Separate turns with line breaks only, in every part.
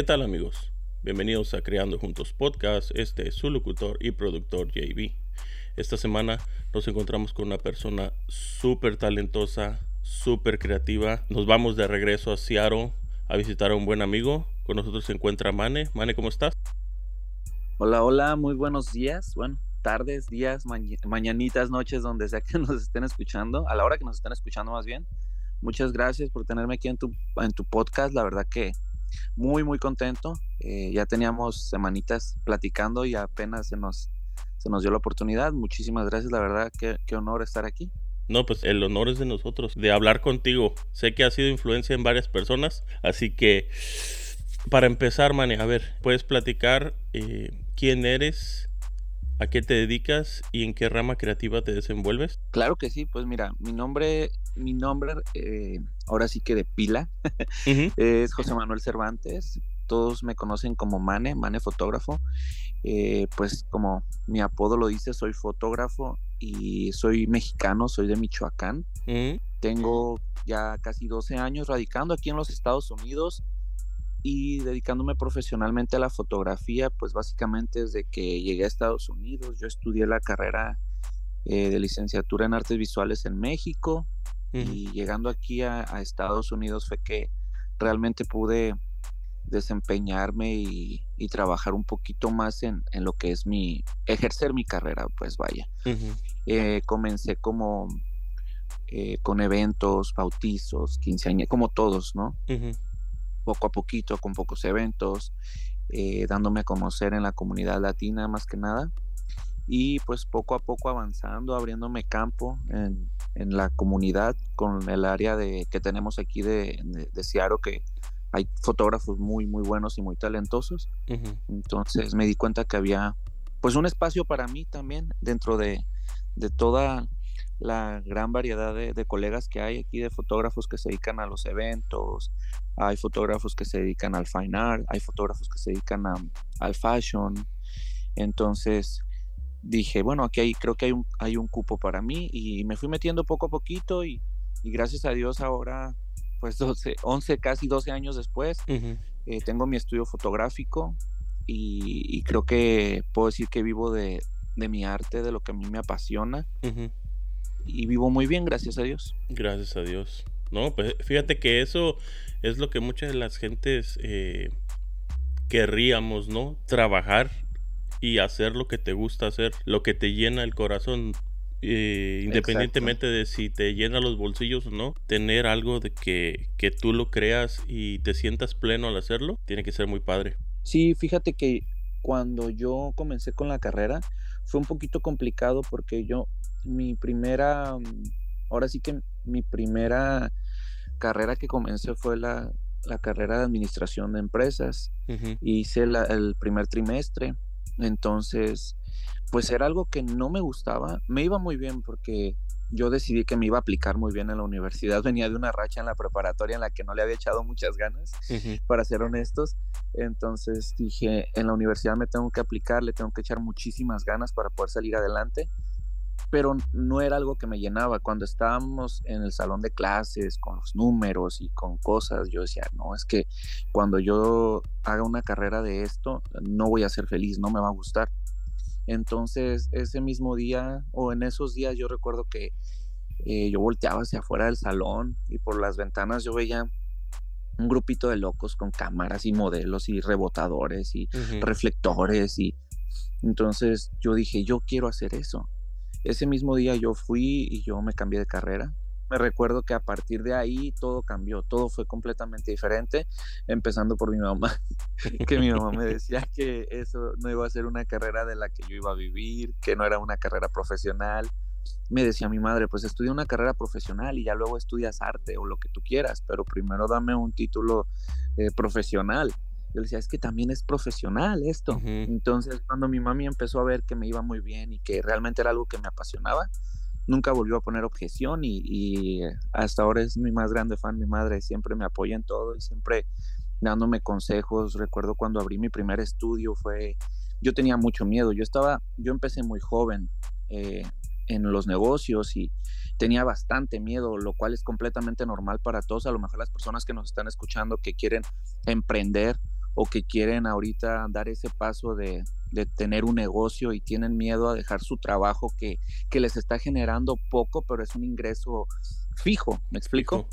¿Qué tal amigos? Bienvenidos a Creando Juntos Podcast. Este es su locutor y productor JB. Esta semana nos encontramos con una persona súper talentosa, súper creativa. Nos vamos de regreso a Seattle a visitar a un buen amigo. Con nosotros se encuentra Mane. Mane, ¿cómo estás?
Hola, hola, muy buenos días. Bueno, tardes, días, mañanitas, noches, donde sea que nos estén escuchando, a la hora que nos estén escuchando más bien. Muchas gracias por tenerme aquí en tu, en tu podcast. La verdad que muy, muy contento. Eh, ya teníamos semanitas platicando y apenas se nos, se nos dio la oportunidad. Muchísimas gracias, la verdad, qué, qué honor estar aquí.
No, pues el honor es de nosotros, de hablar contigo. Sé que ha sido influencia en varias personas, así que para empezar, Mane, a ver, ¿puedes platicar eh, quién eres, a qué te dedicas y en qué rama creativa te desenvuelves?
Claro que sí, pues mira, mi nombre, mi nombre, eh, ahora sí que de pila, es José Manuel Cervantes. Todos me conocen como Mane, Mane fotógrafo. Eh, pues como mi apodo lo dice, soy fotógrafo y soy mexicano, soy de Michoacán. Tengo ya casi 12 años radicando aquí en los Estados Unidos y dedicándome profesionalmente a la fotografía, pues básicamente desde que llegué a Estados Unidos, yo estudié la carrera eh, de licenciatura en artes visuales en México y llegando aquí a, Estados Unidos fue que realmente pude desempeñarme y, trabajar un poquito más en, lo que es mi, ejercer mi carrera, pues vaya. Eh, comencé como eh, con eventos, bautizos, quinceañeras, como todos, ¿no? poco a poquito, con pocos eventos, eh, dándome a conocer en la comunidad latina más que nada. Y pues poco a poco avanzando, abriéndome campo en, en la comunidad con el área de, que tenemos aquí de, de, Seattle, que hay fotógrafos muy, muy buenos y muy talentosos. Entonces me di cuenta que había pues un espacio para mí también dentro de, de toda la gran variedad de, colegas que hay aquí, de fotógrafos que se dedican a los eventos, hay fotógrafos que se dedican al fine art, hay fotógrafos que se dedican al fashion. Entonces dije, bueno, aquí hay, creo que hay un, hay un cupo para mí y me fui metiendo poco a poquito y, gracias a Dios ahora, pues 12, 11, casi 12 años después, eh, tengo mi estudio fotográfico y, creo que puedo decir que vivo de, mi arte, de lo que a mí me apasiona y vivo muy bien, gracias a Dios.
Gracias a Dios. No, pues fíjate que eso es lo que muchas de las gentes eh, querríamos, ¿no? Trabajar y hacer lo que te gusta hacer, lo que te llena el corazón. Eh, independientemente de si te llena los bolsillos o no, tener algo de que, que tú lo creas y te sientas pleno al hacerlo, tiene que ser muy padre.
Sí, fíjate que cuando yo comencé con la carrera fue un poquito complicado porque yo mi primera, ahora sí que mi primera carrera que comencé fue la, carrera de administración de empresas. Hice el primer trimestre, entonces, pues era algo que no me gustaba. Me iba muy bien porque yo decidí que me iba a aplicar muy bien en la universidad. Venía de una racha en la preparatoria en la que no le había echado muchas ganas, para ser honestos. Entonces dije, en la universidad me tengo que aplicar, le tengo que echar muchísimas ganas para poder salir adelante pero no era algo que me llenaba. Cuando estábamos en el salón de clases con los números y con cosas, yo decía, no, es que cuando yo haga una carrera de esto, no voy a ser feliz, no me va a gustar. Entonces, ese mismo día o en esos días yo recuerdo que eh, yo volteaba hacia afuera del salón y por las ventanas yo veía un grupito de locos con cámaras y modelos y rebotadores y reflectores y entonces yo dije, yo quiero hacer eso ese mismo día yo fui y yo me cambié de carrera. Me recuerdo que a partir de ahí todo cambió, todo fue completamente diferente, empezando por mi mamá, que mi mamá me decía que eso no iba a ser una carrera de la que yo iba a vivir, que no era una carrera profesional. Me decía mi madre, pues estudia una carrera profesional y ya luego estudias arte o lo que tú quieras, pero primero dame un título eh, profesional yo le decía, es que también es profesional esto. Entonces, cuando mi mami empezó a ver que me iba muy bien y que realmente era algo que me apasionaba, nunca volvió a poner objeción y, hasta ahora es mi más grande fan, mi madre siempre me apoya en todo y siempre dándome consejos. Recuerdo cuando abrí mi primer estudio fue, yo tenía mucho miedo, yo estaba, yo empecé muy joven eh, en los negocios y tenía bastante miedo, lo cual es completamente normal para todos, a lo mejor las personas que nos están escuchando que quieren emprender o que quieren ahorita dar ese paso de, de tener un negocio y tienen miedo a dejar su trabajo que, que les está generando poco, pero es un ingreso fijo, ¿me explico?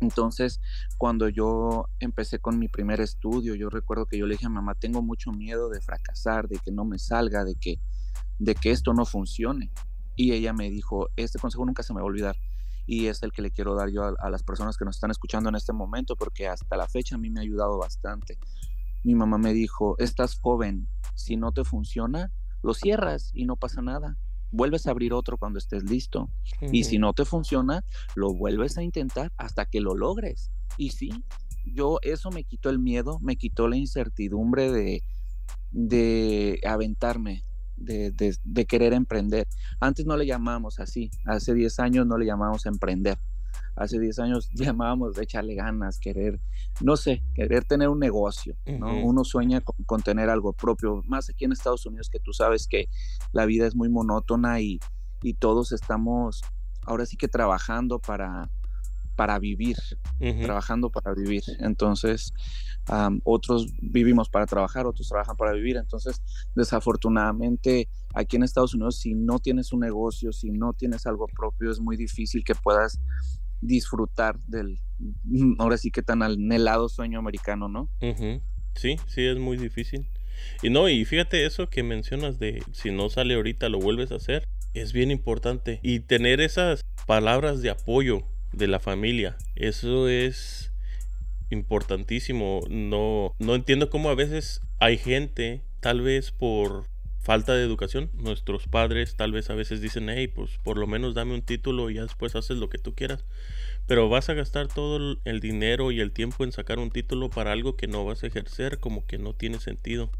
Entonces, cuando yo empecé con mi primer estudio, yo recuerdo que yo le dije a mamá, tengo mucho miedo de fracasar, de que no me salga, de que, de que esto no funcione. Y ella me dijo, este consejo nunca se me va a olvidar. Y es el que le quiero dar yo a, a las personas que nos están escuchando en este momento, porque hasta la fecha a mí me ha ayudado bastante. Mi mamá me dijo, estás joven, si no te funciona, lo cierras y no pasa nada vuelves a abrir otro cuando estés listo. Y si no te funciona, lo vuelves a intentar hasta que lo logres. Y sí, yo eso me quitó el miedo, me quitó la incertidumbre de, de aventarme, de, de, querer emprender. Antes no le llamábamos así, hace 10 años no le llamábamos emprender hace 10 años llamábamos de echarle ganas, querer, no sé, querer tener un negocio, ¿no? Uno sueña con, tener algo propio, más aquí en Estados Unidos que tú sabes que la vida es muy monótona y, y todos estamos ahora sí que trabajando para, para vivir, trabajando para vivir. Entonces, otros vivimos para trabajar, otros trabajan para vivir. Entonces, desafortunadamente, aquí en Estados Unidos, si no tienes un negocio, si no tienes algo propio, es muy difícil que puedas disfrutar del, mm, ahora sí que tan anhelado sueño americano, ¿no?
Sí, sí, es muy difícil. Y no, y fíjate eso que mencionas de si no sale ahorita lo vuelves a hacer, es bien importante. Y tener esas palabras de apoyo de la familia, eso es importantísimo. No, no entiendo cómo a veces hay gente, tal vez por falta de educación. Nuestros padres tal vez a veces dicen, hey, pues por lo menos dame un título y ya después haces lo que tú quieras. Pero vas a gastar todo el dinero y el tiempo en sacar un título para algo que no vas a ejercer, como que no tiene sentido.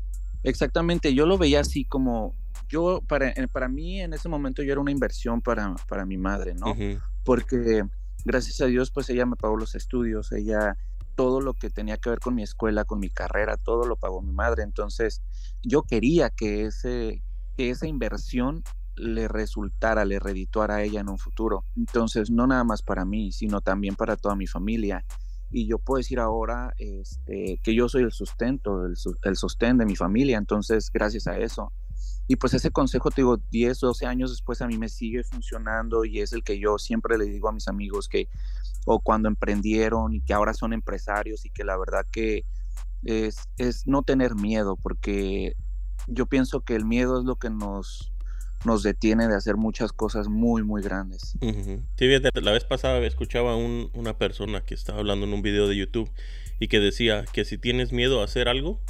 Exactamente, yo lo veía así como, yo, para, para mí en ese momento yo era una inversión para, para mi madre, ¿no? Porque gracias a Dios, pues ella me pagó los estudios, ella todo lo que tenía que ver con mi escuela, con mi carrera, todo lo pagó mi madre. Entonces, yo quería que, ese, que esa inversión le resultara, le redituara a ella en un futuro. Entonces, no nada más para mí, sino también para toda mi familia. Y yo puedo decir ahora este, que yo soy el sustento, el, el sostén de mi familia. Entonces, gracias a eso. Y pues ese consejo, te digo, 10, 12 años después a mí me sigue funcionando y es el que yo siempre le digo a mis amigos que, o cuando emprendieron y que ahora son empresarios y que la verdad que es, es no tener miedo, porque yo pienso que el miedo es lo que nos, nos detiene de hacer muchas cosas muy, muy grandes.
Fíjate, la vez pasada escuchaba a un, una persona que estaba hablando en un video de YouTube y que decía que si tienes miedo a hacer algo,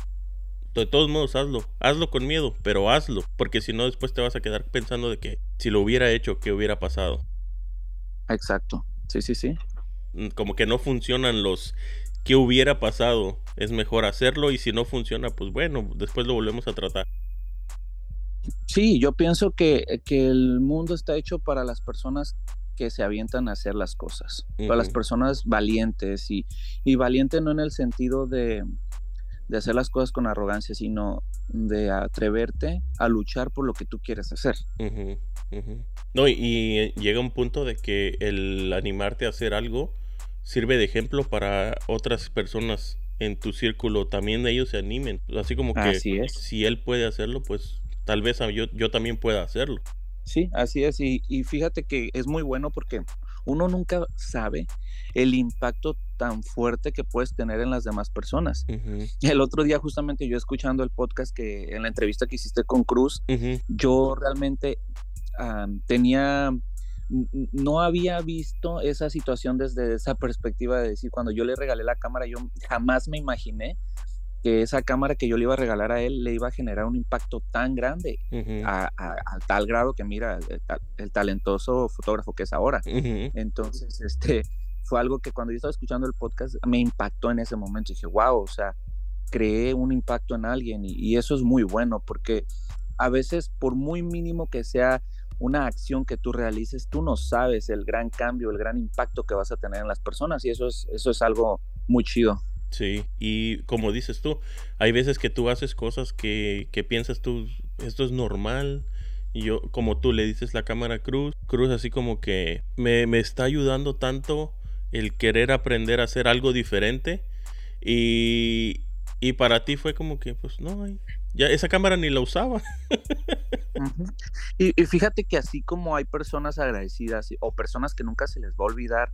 de todos modos, hazlo. Hazlo con miedo, pero hazlo. Porque si no, después te vas a quedar pensando de que si lo hubiera hecho, ¿qué hubiera pasado?
Exacto. Sí, sí, sí.
Mm, como que no funcionan los ¿qué hubiera pasado? Es mejor hacerlo y si no funciona, pues bueno, después lo volvemos a tratar.
Sí, yo pienso que, que el mundo está hecho para las personas que se avientan a hacer las cosas, para las personas valientes y, y valiente no en el sentido de, de hacer las cosas con arrogancia, sino de atreverte a luchar por lo que tú quieres hacer.
No, y, llega un punto de que el animarte a hacer algo sirve de ejemplo para otras personas en tu círculo, también ellos se animen. Así como que si él puede hacerlo, pues tal vez yo, yo también pueda hacerlo.
Sí, así es. Y, y fíjate que es muy bueno porque uno nunca sabe el impacto tan fuerte que puedes tener en las demás personas. El otro día justamente yo escuchando el podcast que en la entrevista que hiciste con Cruz, yo realmente tenía, no había visto esa situación desde esa perspectiva de decir, cuando yo le regalé la cámara, yo jamás me imaginé que esa cámara que yo le iba a regalar a él le iba a generar un impacto tan grande, a, tal grado que mira el, talentoso fotógrafo que es ahora. Entonces, este, fue algo que cuando yo estaba escuchando el podcast me impactó en ese momento. dije, wow, o sea, creé un impacto en alguien y, eso es muy bueno porque a veces, por muy mínimo que sea una acción que tú realices, tú no sabes el gran cambio, el gran impacto que vas a tener en las personas y eso es, eso es algo muy chido.
Sí, y como dices tú, hay veces que tú haces cosas que, que piensas tú, esto es normal, y yo, como tú le dices la cámara Cruz, Cruz así como que me, me está ayudando tanto el querer aprender a hacer algo diferente y, Y para ti fue como que, pues no, ya esa cámara ni la usaba.
y, fíjate que así como hay personas agradecidas o personas que nunca se les va a olvidar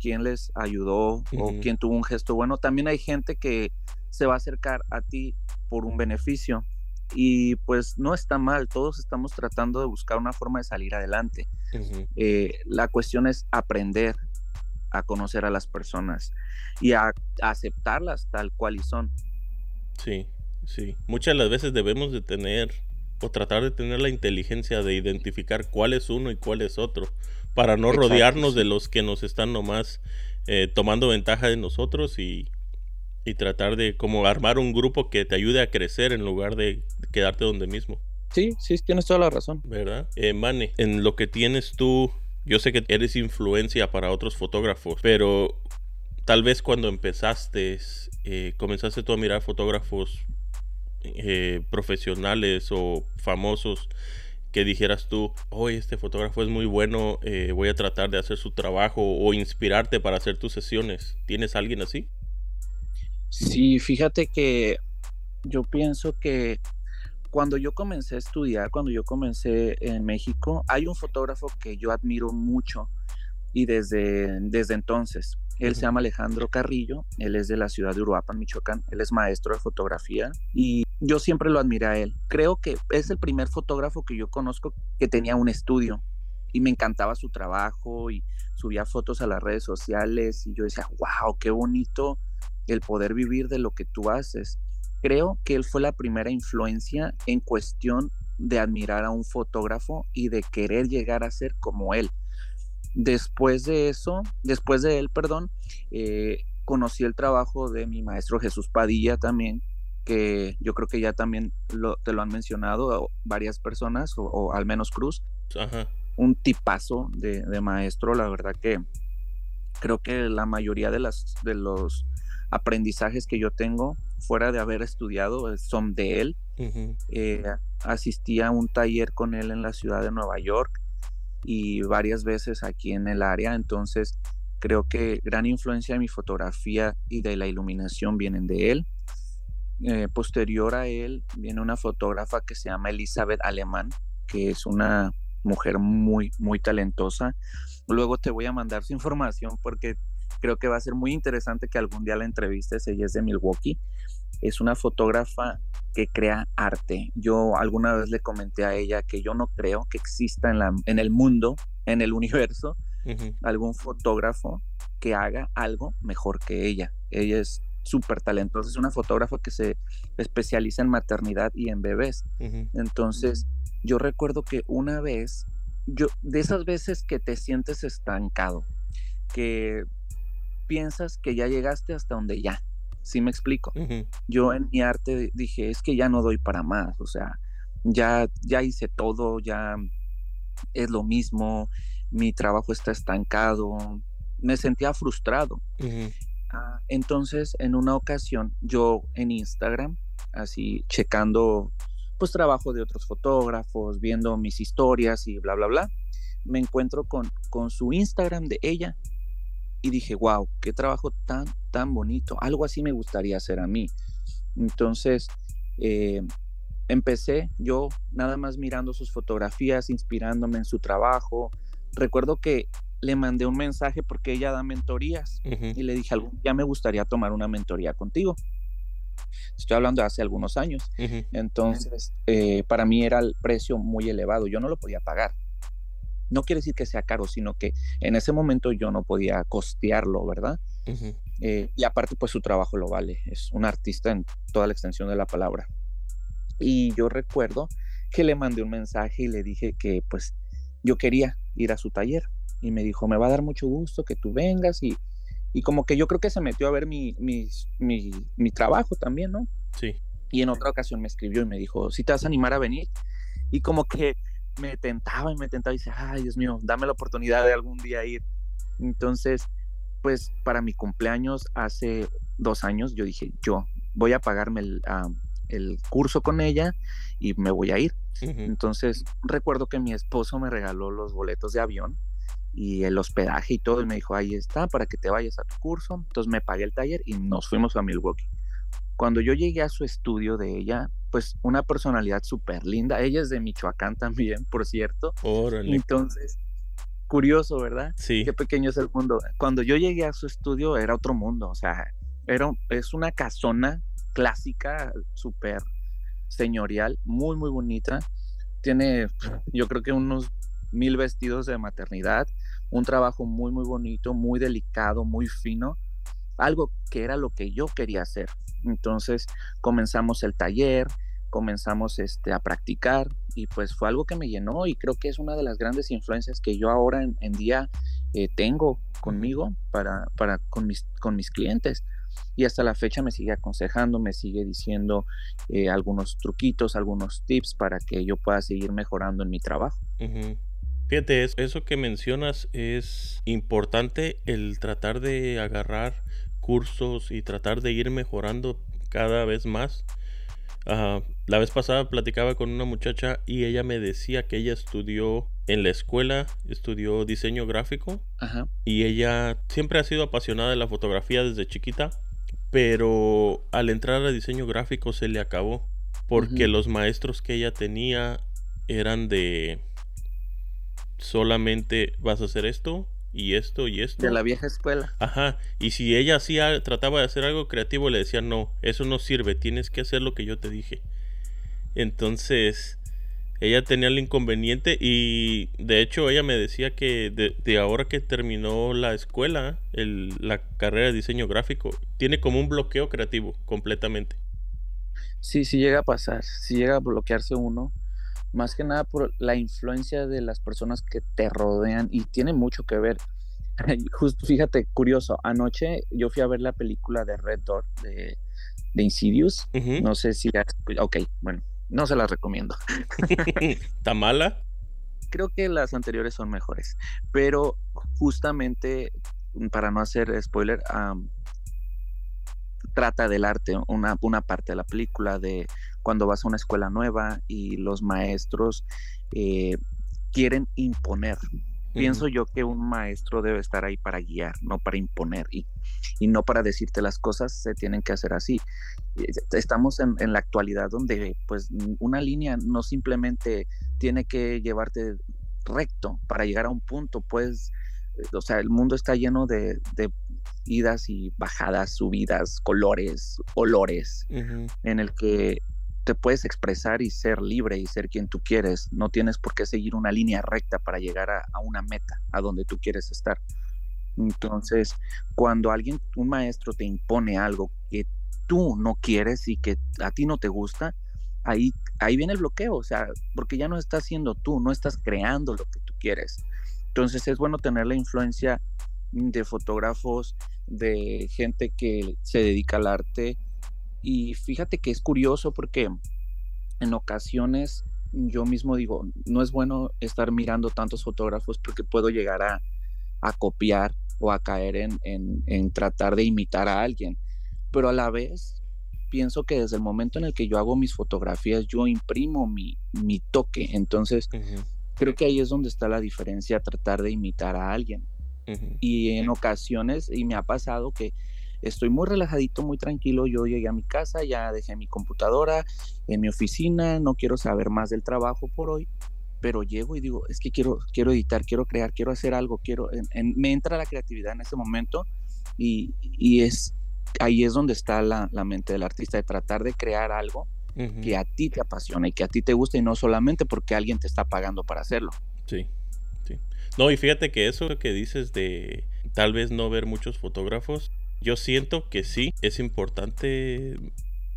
quién les ayudó o quién tuvo un gesto bueno, también hay gente que se va a acercar a ti por un beneficio. Y pues no está mal, todos estamos tratando de buscar una forma de salir adelante. Eh, la cuestión es aprender a conocer a las personas y a, aceptarlas tal cual y son.
Sí, sí. Muchas de las veces debemos de tener o tratar de tener la inteligencia de identificar cuál es uno y cuál es otro, para no rodearnos de los que nos están nomás eh, tomando ventaja de nosotros y, y tratar de como armar un grupo que te ayude a crecer en lugar de quedarte donde mismo.
Sí, sí, tienes toda la razón.
¿Verdad? Eh, Mane, en lo que tienes tú, yo sé que eres influencia para otros fotógrafos, pero tal vez cuando empezaste, eh, comenzaste tú a mirar fotógrafos eh, profesionales o famosos que dijeras tú, hoy este fotógrafo es muy bueno, eh, voy a tratar de hacer su trabajo o inspirarte para hacer tus sesiones. ¿Tienes alguien así?
Sí, fíjate que yo pienso que cuando yo comencé a estudiar, cuando yo comencé en México, hay un fotógrafo que yo admiro mucho y desde, desde entonces, él se llama Alejandro Carrillo, él es de la ciudad de Uruapan, Michoacán, él es maestro de fotografía y yo siempre lo admiré a él. Creo que es el primer fotógrafo que yo conozco que tenía un estudio y me encantaba su trabajo y subía fotos a las redes sociales y yo decía, wow, qué bonito el poder vivir de lo que tú haces creo que él fue la primera influencia en cuestión de admirar a un fotógrafo y de querer llegar a ser como él. Después de eso, después de él, perdón, eh, conocí el trabajo de mi maestro Jesús Padilla también, que yo creo que ya también te lo han mencionado varias personas, o, al menos Cruz. Un tipazo de, de, maestro, la verdad que creo que la mayoría de, las, de los aprendizajes que yo tengo fuera de haber estudiado eh, son de él. Eh, asistí a un taller con él en la ciudad de Nueva York y varias veces aquí en el área, entonces creo que gran influencia de mi fotografía y de la iluminación vienen de él. Eh, posterior a él viene una fotógrafa que se llama Elizabeth Alemán, que es una mujer muy, muy talentosa. Luego te voy a mandar su información porque creo que va a ser muy interesante que algún día la entrevistes. Ella es de Milwaukee. Es una fotógrafa que crea arte. Yo alguna vez le comenté a ella que yo no creo que exista en, la, en el mundo, en el universo, algún fotógrafo que haga algo mejor que ella. Ella es súper talentosa. Es una fotógrafa que se especializa en maternidad y en bebés. Entonces, yo recuerdo que una vez, yo, de esas veces que te sientes estancado, que piensas que ya llegaste hasta donde ya. ¿Sí me explico? Yo en mi arte dije, es que ya no doy para más, o sea, ya, ya hice todo, ya es lo mismo, mi trabajo está estancado, me sentía frustrado. Ah, entonces, en una ocasión, yo en Instagram, así checando, pues trabajo de otros fotógrafos, viendo mis historias y bla, bla, bla, me encuentro con, con su Instagram de ella y dije, wow, qué trabajo tan, tan bonito. Algo así me gustaría hacer a mí. Entonces, eh, empecé yo nada más mirando sus fotografías, inspirándome en su trabajo. Recuerdo que le mandé un mensaje porque ella da mentorías y le dije, ya me gustaría tomar una mentoría contigo. Estoy hablando de hace algunos años. Entonces, eh, para mí era el precio muy elevado. Yo no lo podía pagar no quiere decir que sea caro, sino que en ese momento yo no podía costearlo, ¿verdad? Eh, y aparte, pues su trabajo lo vale, es un artista en toda la extensión de la palabra. Y yo recuerdo que le mandé un mensaje y le dije que pues yo quería ir a su taller y me dijo, me va a dar mucho gusto que tú vengas y, y como que yo creo que se metió a ver mi, mi, mi, mi trabajo también, ¿no?
Sí.
Y en otra ocasión me escribió y me dijo, si te vas a animar a venir. Y como que me tentaba y me tentaba y decía, ay Dios mío, dame la oportunidad de algún día ir. Entonces, pues para mi cumpleaños hace dos años, yo dije, yo voy a pagarme el, el curso con ella y me voy a ir. Entonces, recuerdo que mi esposo me regaló los boletos de avión y el hospedaje y todo, y me dijo, ahí está, para que te vayas a tu curso. Entonces me pagué el taller y nos fuimos a Milwaukee. Cuando yo llegué a su estudio de ella, pues una personalidad súper linda. Ella es de Michoacán también, por cierto.
Órale.
Entonces, curioso, ¿verdad?
Sí.
Qué pequeño es el mundo. Cuando yo llegué a su estudio era otro mundo, o sea, era, es una casona clásica, súper señorial, muy, muy bonita. Tiene, yo creo que unos mil vestidos de maternidad, un trabajo muy, muy bonito, muy delicado, muy fino, algo que era lo que yo quería hacer. Entonces comenzamos el taller, comenzamos este, a practicar y pues fue algo que me llenó y creo que es una de las grandes influencias que yo ahora en, día eh, tengo conmigo para, para con, mis, con mis clientes y hasta la fecha me sigue aconsejando, me sigue diciendo eh, algunos truquitos, algunos tips para que yo pueda seguir mejorando en mi trabajo.
Fíjate, eso que mencionas es importante el tratar de agarrar cursos y tratar de ir mejorando cada vez más. La vez pasada platicaba con una muchacha y ella me decía que ella estudió en la escuela, estudió diseño gráfico y ella siempre ha sido apasionada de la fotografía desde chiquita, pero al entrar a diseño gráfico se le acabó porque los maestros que ella tenía eran de solamente vas a hacer esto y esto y esto.
De la vieja escuela.
Ajá. Y si ella hacía, trataba de hacer algo creativo, le decía, no, eso no sirve, tienes que hacer lo que yo te dije. Entonces, ella tenía el inconveniente y de hecho ella me decía que de, ahora que terminó la escuela, la carrera de diseño gráfico, tiene como un bloqueo creativo completamente.
Sí, sí llega a pasar, si llega a bloquearse uno más que nada por la influencia de las personas que te rodean y tiene mucho que ver. Justo, fíjate, curioso, anoche yo fui a ver la película de Red Door de, de Insidious. No sé si... Ok, bueno, no se las recomiendo.
¿Está mala?
Creo que las anteriores son mejores, pero justamente, para no hacer spoiler, trata del arte, una, una parte de la película de cuando vas a una escuela nueva y los maestros eh, quieren imponer. Pienso yo que un maestro debe estar ahí para guiar, no para imponer y, y no para decirte las cosas se tienen que hacer así. Eh, estamos en, en, la actualidad donde pues una línea no simplemente tiene que llevarte recto para llegar a un punto, pues, o sea, el mundo está lleno de, de idas y bajadas, subidas, colores, olores, en el que te puedes expresar y ser libre y ser quien tú quieres. No tienes por qué seguir una línea recta para llegar a, una meta, a donde tú quieres estar. Entonces, cuando alguien, un maestro te impone algo que tú no quieres y que a ti no te gusta, ahí, ahí viene el bloqueo, o sea, porque ya no estás siendo tú, no estás creando lo que tú quieres. Entonces es bueno tener la influencia de fotógrafos, de gente que se dedica al arte, y fíjate que es curioso porque en ocasiones yo mismo digo, no es bueno estar mirando tantos fotógrafos porque puedo llegar a, copiar o a caer en, tratar de imitar a alguien. Pero a la vez pienso que desde el momento en el que yo hago mis fotografías, yo imprimo mi, toque. Entonces, creo que ahí es donde está la diferencia, tratar de imitar a alguien. Y en ocasiones, y me ha pasado que estoy muy relajadito, muy tranquilo. Yo llegué a mi casa, ya dejé mi computadora en mi oficina, no quiero saber más del trabajo por hoy, pero llego y digo, es que quiero, quiero editar, quiero crear, quiero hacer algo, quiero, me entra la creatividad en ese momento y, es ahí es donde está la, mente del artista, de tratar de crear algo que a ti te apasiona y que a ti te gusta y no solamente porque alguien te está pagando para hacerlo.
Sí, sí. No, y fíjate que eso que dices de tal vez no ver muchos fotógrafos, yo siento que sí, es importante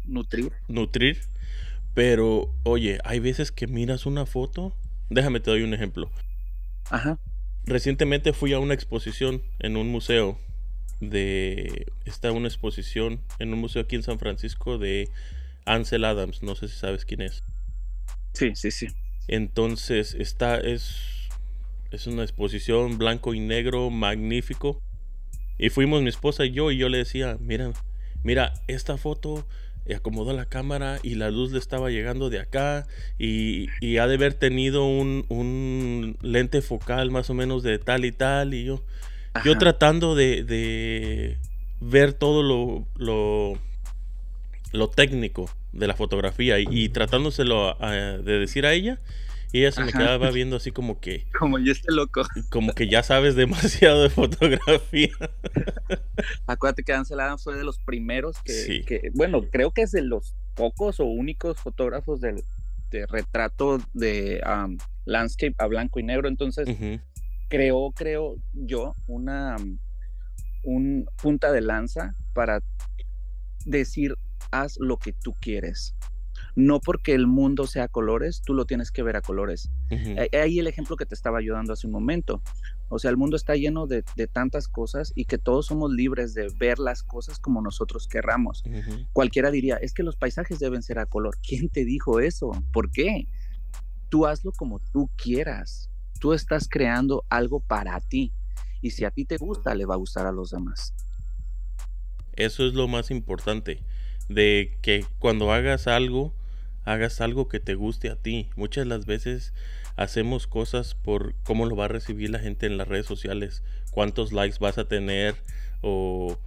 nutrir.
Nutrir. Pero, oye, hay veces que miras una foto. Déjame te doy un ejemplo.
Ajá.
Recientemente fui a una exposición en un museo de. Está una exposición en un museo aquí en San Francisco de Ansel Adams. No sé si sabes quién es.
Sí, sí, sí.
Entonces, está. Es. Es una exposición blanco y negro magnífico. Y fuimos mi esposa y yo y yo le decía, mira, mira, esta foto eh, acomodó la cámara y la luz le estaba llegando de acá y, y ha de haber tenido un, un, lente focal más o menos de tal y tal y yo, yo tratando de, de, ver todo lo, lo, lo técnico de la fotografía y, tratándoselo de decir a ella, y ella se me quedaba viendo así como que...
Como yo esté loco.
Como que ya sabes demasiado de fotografía.
Acuérdate que Ansel Adams fue de los primeros que, bueno, creo que es de los pocos o únicos fotógrafos de, retrato de landscape a blanco y negro. Entonces, creo, creo yo, una un punta de lanza para decir, haz lo que tú quieres. No porque el mundo sea colores, tú lo tienes que ver a colores. Ahí el ejemplo que te estaba ayudando hace un momento. O sea, el mundo está lleno de, tantas cosas y que todos somos libres de ver las cosas como nosotros querramos. Cualquiera diría, es que los paisajes deben ser a color. ¿Quién te dijo eso? ¿Por qué? Tú hazlo como tú quieras. Tú estás creando algo para ti. Y si a ti te gusta, le va a gustar a los demás.
Eso es lo más importante. De que cuando hagas algo, hagas algo que te guste a ti. Muchas de las veces hacemos cosas por cómo lo va a recibir la gente en las redes sociales, cuántos likes vas a tener o,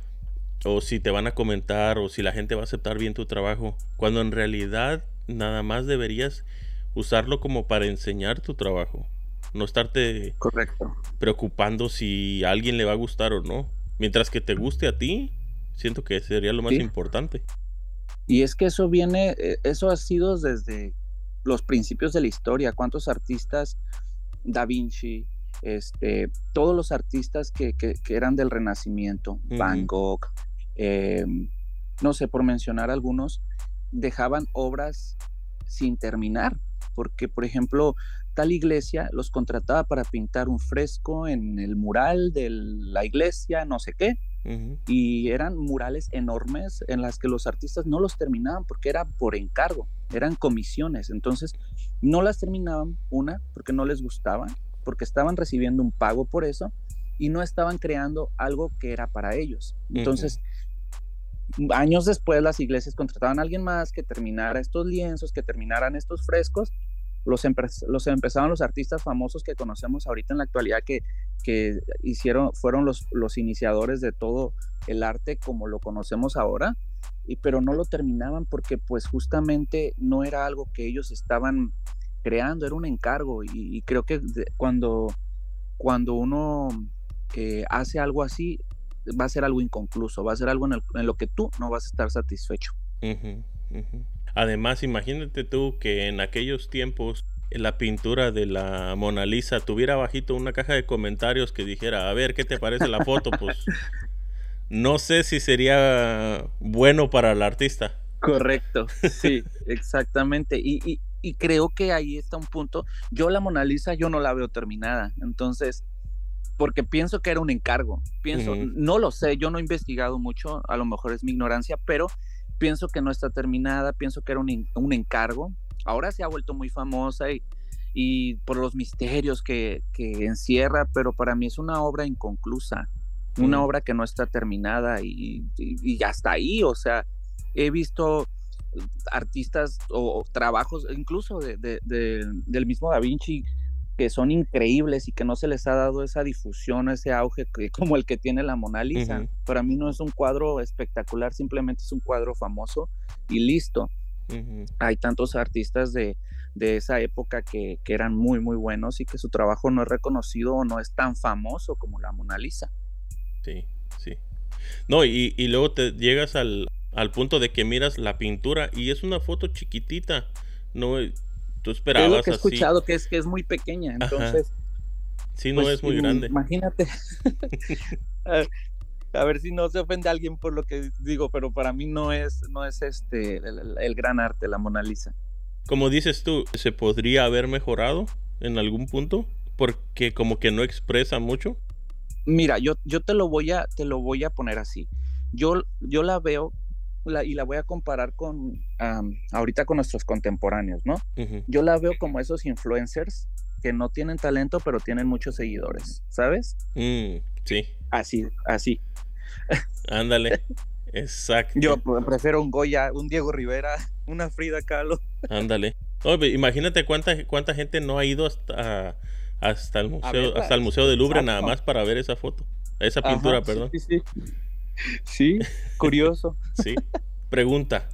o si te van a comentar o si la gente va a aceptar bien tu trabajo, cuando en realidad nada más deberías usarlo como para enseñar tu trabajo, no estarte
Correcto.
preocupando si a alguien le va a gustar o no. Mientras que te guste a ti, siento que sería lo más importante.
Y es que eso viene, eh, eso ha sido desde los principios de la historia. ¿Cuántos artistas, Da Vinci, este, todos los artistas que, eran del Renacimiento, Van Gogh, em, no sé, por mencionar algunos, dejaban obras sin terminar, porque por ejemplo, tal iglesia los contrataba para pintar un fresco en el mural de la iglesia, no sé qué, y eran murales enormes en las que los artistas no los terminaban porque era por encargo, eran comisiones. Entonces, no las terminaban, una, porque no les gustaban, porque estaban recibiendo un pago por eso y no estaban creando algo que era para ellos. Entonces, años después las iglesias contrataban a alguien más que terminara estos lienzos, que terminaran estos frescos los, los empezaron los artistas famosos que conocemos ahorita en la actualidad que, que hicieron, fueron los, los iniciadores de todo el arte como lo conocemos ahora, y, pero no lo terminaban porque pues justamente no era algo que ellos estaban creando, era un encargo y, creo que cuando, cuando uno eh, hace algo así, va a ser algo inconcluso, va a ser algo en, lo que tú no vas a estar satisfecho.
Además, imagínate tú que en aquellos tiempos la pintura de la Mona Lisa tuviera bajito una caja de comentarios que dijera, a ver, ¿qué te parece la foto? Pues no sé si sería bueno para el artista.
Correcto, sí, exactamente. Y, y, creo que ahí está un punto. Yo la Mona Lisa, yo no la veo terminada. Entonces, porque pienso que era un encargo. Pienso, no lo sé, yo no he investigado mucho, a lo mejor es mi ignorancia, pero pienso que no está terminada, pienso que era un, encargo. Ahora se ha vuelto muy famosa y, por los misterios que, encierra, pero para mí es una obra inconclusa, una mm. obra que no está terminada y, y, hasta ahí, o sea, he visto artistas o, trabajos, incluso del mismo Da Vinci, que son increíbles y que no se les ha dado esa difusión, ese auge como el que tiene la Mona Lisa. Para mí no es un cuadro espectacular, simplemente es un cuadro famoso y listo. Hay tantos artistas de, esa época que, eran muy, muy buenos y que su trabajo no es reconocido o no es tan famoso como la Mona Lisa.
Sí, sí. No, y, luego te llegas al, al punto de que miras la pintura y es una foto chiquitita. No, Tú esperabas
lo que he escuchado que es que es muy pequeña, entonces.
Sí, no pues, es muy grande.
Imagínate. a, ver si no se ofende a alguien por lo que digo, pero para mí no es, no es este el, gran arte, la Mona Lisa.
Como dices tú, ¿se podría haber mejorado en algún punto? Porque como que no expresa mucho.
Mira, yo, yo te lo voy a, te lo voy a poner así. Yo, yo la veo y la voy a comparar con ahorita con nuestros contemporáneos, ¿no? Yo la veo como esos influencers que no tienen talento, pero tienen muchos seguidores, ¿sabes?
Mm, sí.
Así, así.
Ándale. Exacto.
Yo prefiero un Goya, un Diego Rivera, una Frida Kahlo.
Ándale. imagínate cuánta, cuánta gente no ha ido hasta, hasta el museo, hasta el museo del Louvre nada más para ver esa foto, esa pintura, perdón.
Sí, sí, Sí, curioso.
sí. Pregunta.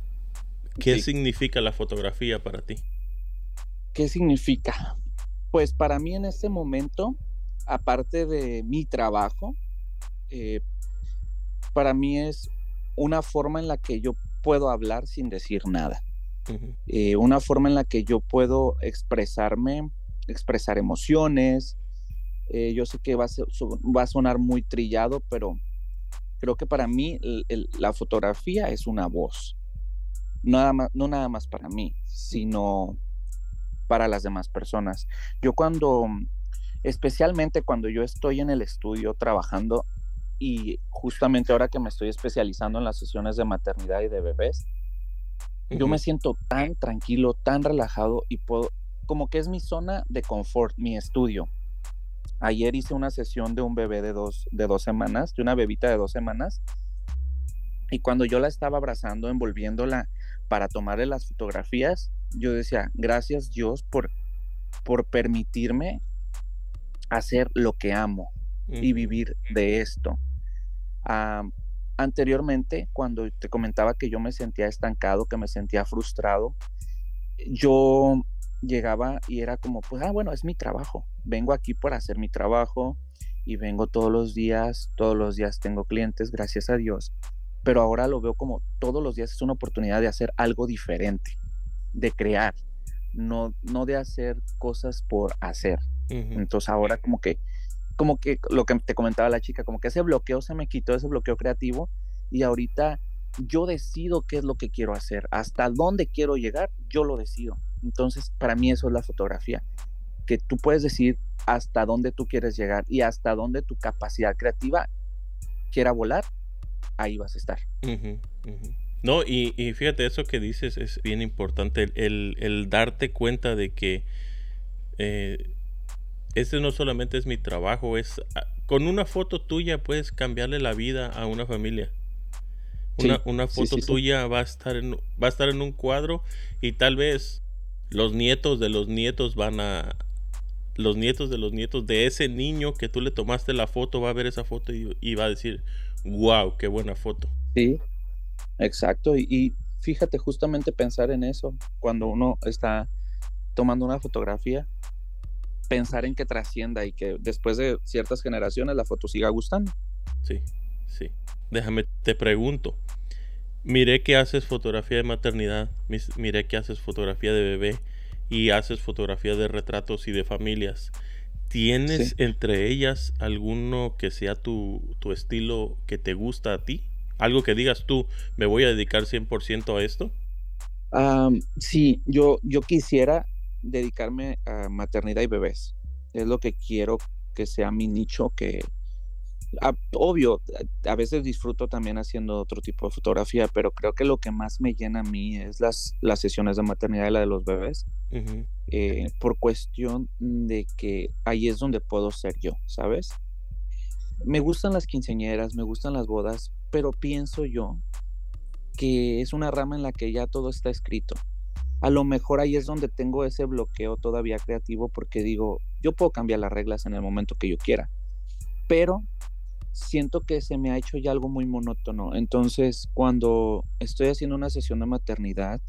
¿Qué significa la fotografía para ti?
¿Qué significa? Pues para mí en este momento, aparte de mi trabajo, eh, para mí es una forma en la que yo puedo hablar sin decir nada. Eh, una forma en la que yo puedo expresarme, expresar emociones. Eh, yo sé que va a, sonar muy trillado, pero creo que para mí la fotografía es una voz. Nada más, no nada más para mí, sino para las demás personas. Yo cuando, especialmente cuando yo estoy en el estudio trabajando y justamente ahora que me estoy especializando en las sesiones de maternidad y de bebés, yo me siento tan tranquilo, tan relajado y puedo, como que es mi zona de confort, mi estudio. Ayer hice una sesión de un bebé de dos, de dos semanas, de una bebita de dos semanas, y cuando yo la estaba abrazando, envolviéndola para tomarle las fotografías, yo decía, gracias Dios por, por permitirme hacer lo que amo y vivir de esto. Ah, anteriormente, cuando te comentaba que yo me sentía estancado, que me sentía frustrado, yo llegaba y era como, pues, ah, bueno, es mi trabajo. Vengo aquí por hacer mi trabajo y vengo todos los días, todos los días tengo clientes, gracias a Dios. Pero ahora lo veo como todos los días es una oportunidad de hacer algo diferente, de crear, no, no de hacer cosas por hacer. Entonces ahora como que como que lo que te comentaba la chica, como que ese bloqueo se me quitó, ese bloqueo creativo, y ahorita yo decido qué es lo que quiero hacer, hasta dónde quiero llegar, yo lo decido. Entonces, para mí eso es la fotografía, que tú puedes decir hasta dónde tú quieres llegar y hasta dónde tu capacidad creativa quiera volar, ahí vas a estar.
No, y, fíjate, eso que dices es bien importante, el, darte cuenta de que eh, este no solamente es mi trabajo, es ah, con una foto tuya puedes cambiarle la vida a una familia. Una, foto tuya va a estar en va a estar en un cuadro y tal vez los nietos de los nietos van a los nietos de los nietos de ese niño que tú le tomaste la foto va a ver esa foto y, va a decir wow qué buena foto
sí exacto y, fíjate justamente pensar en eso cuando uno está tomando una fotografía pensar en que trascienda y que después de ciertas generaciones la foto siga gustando.
Sí, sí. Déjame, te pregunto. Miré que haces fotografía de maternidad, miré que haces fotografía de bebé y haces fotografía de retratos y de familias. ¿Tienes entre ellas alguno que sea tu, tu, estilo que te gusta a ti? ¿Algo que digas tú, me voy a dedicar 100% a esto?
sí, yo, yo quisiera dedicarme a maternidad y bebés. Es lo que quiero que sea mi nicho, que obvio, a veces disfruto también haciendo otro tipo de fotografía, pero creo que lo que más me llena a mí es las, las sesiones de maternidad y la de los bebés, eh, por cuestión de que ahí es donde puedo ser yo, ¿sabes? Me gustan las quinceañeras, me gustan las bodas, pero pienso yo que es una rama en la que ya todo está escrito a lo mejor ahí es donde tengo ese bloqueo todavía creativo porque digo, yo puedo cambiar las reglas en el momento que yo quiera, pero siento que se me ha hecho ya algo muy monótono. Entonces, cuando estoy haciendo una sesión de maternidad,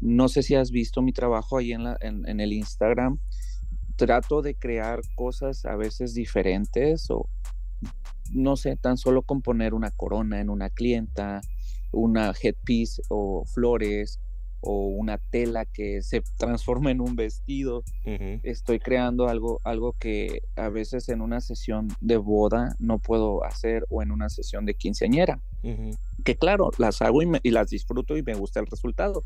no sé si has visto mi trabajo ahí en, el Instagram, trato de crear cosas a veces diferentes o no sé, tan solo componer una corona en una clienta, una headpiece o flores o una tela que se transforma en un vestido. Estoy creando algo, algo que a veces en una sesión de boda no puedo hacer o en una sesión de quinceañera. Que claro, las hago y, las disfruto y me gusta el resultado,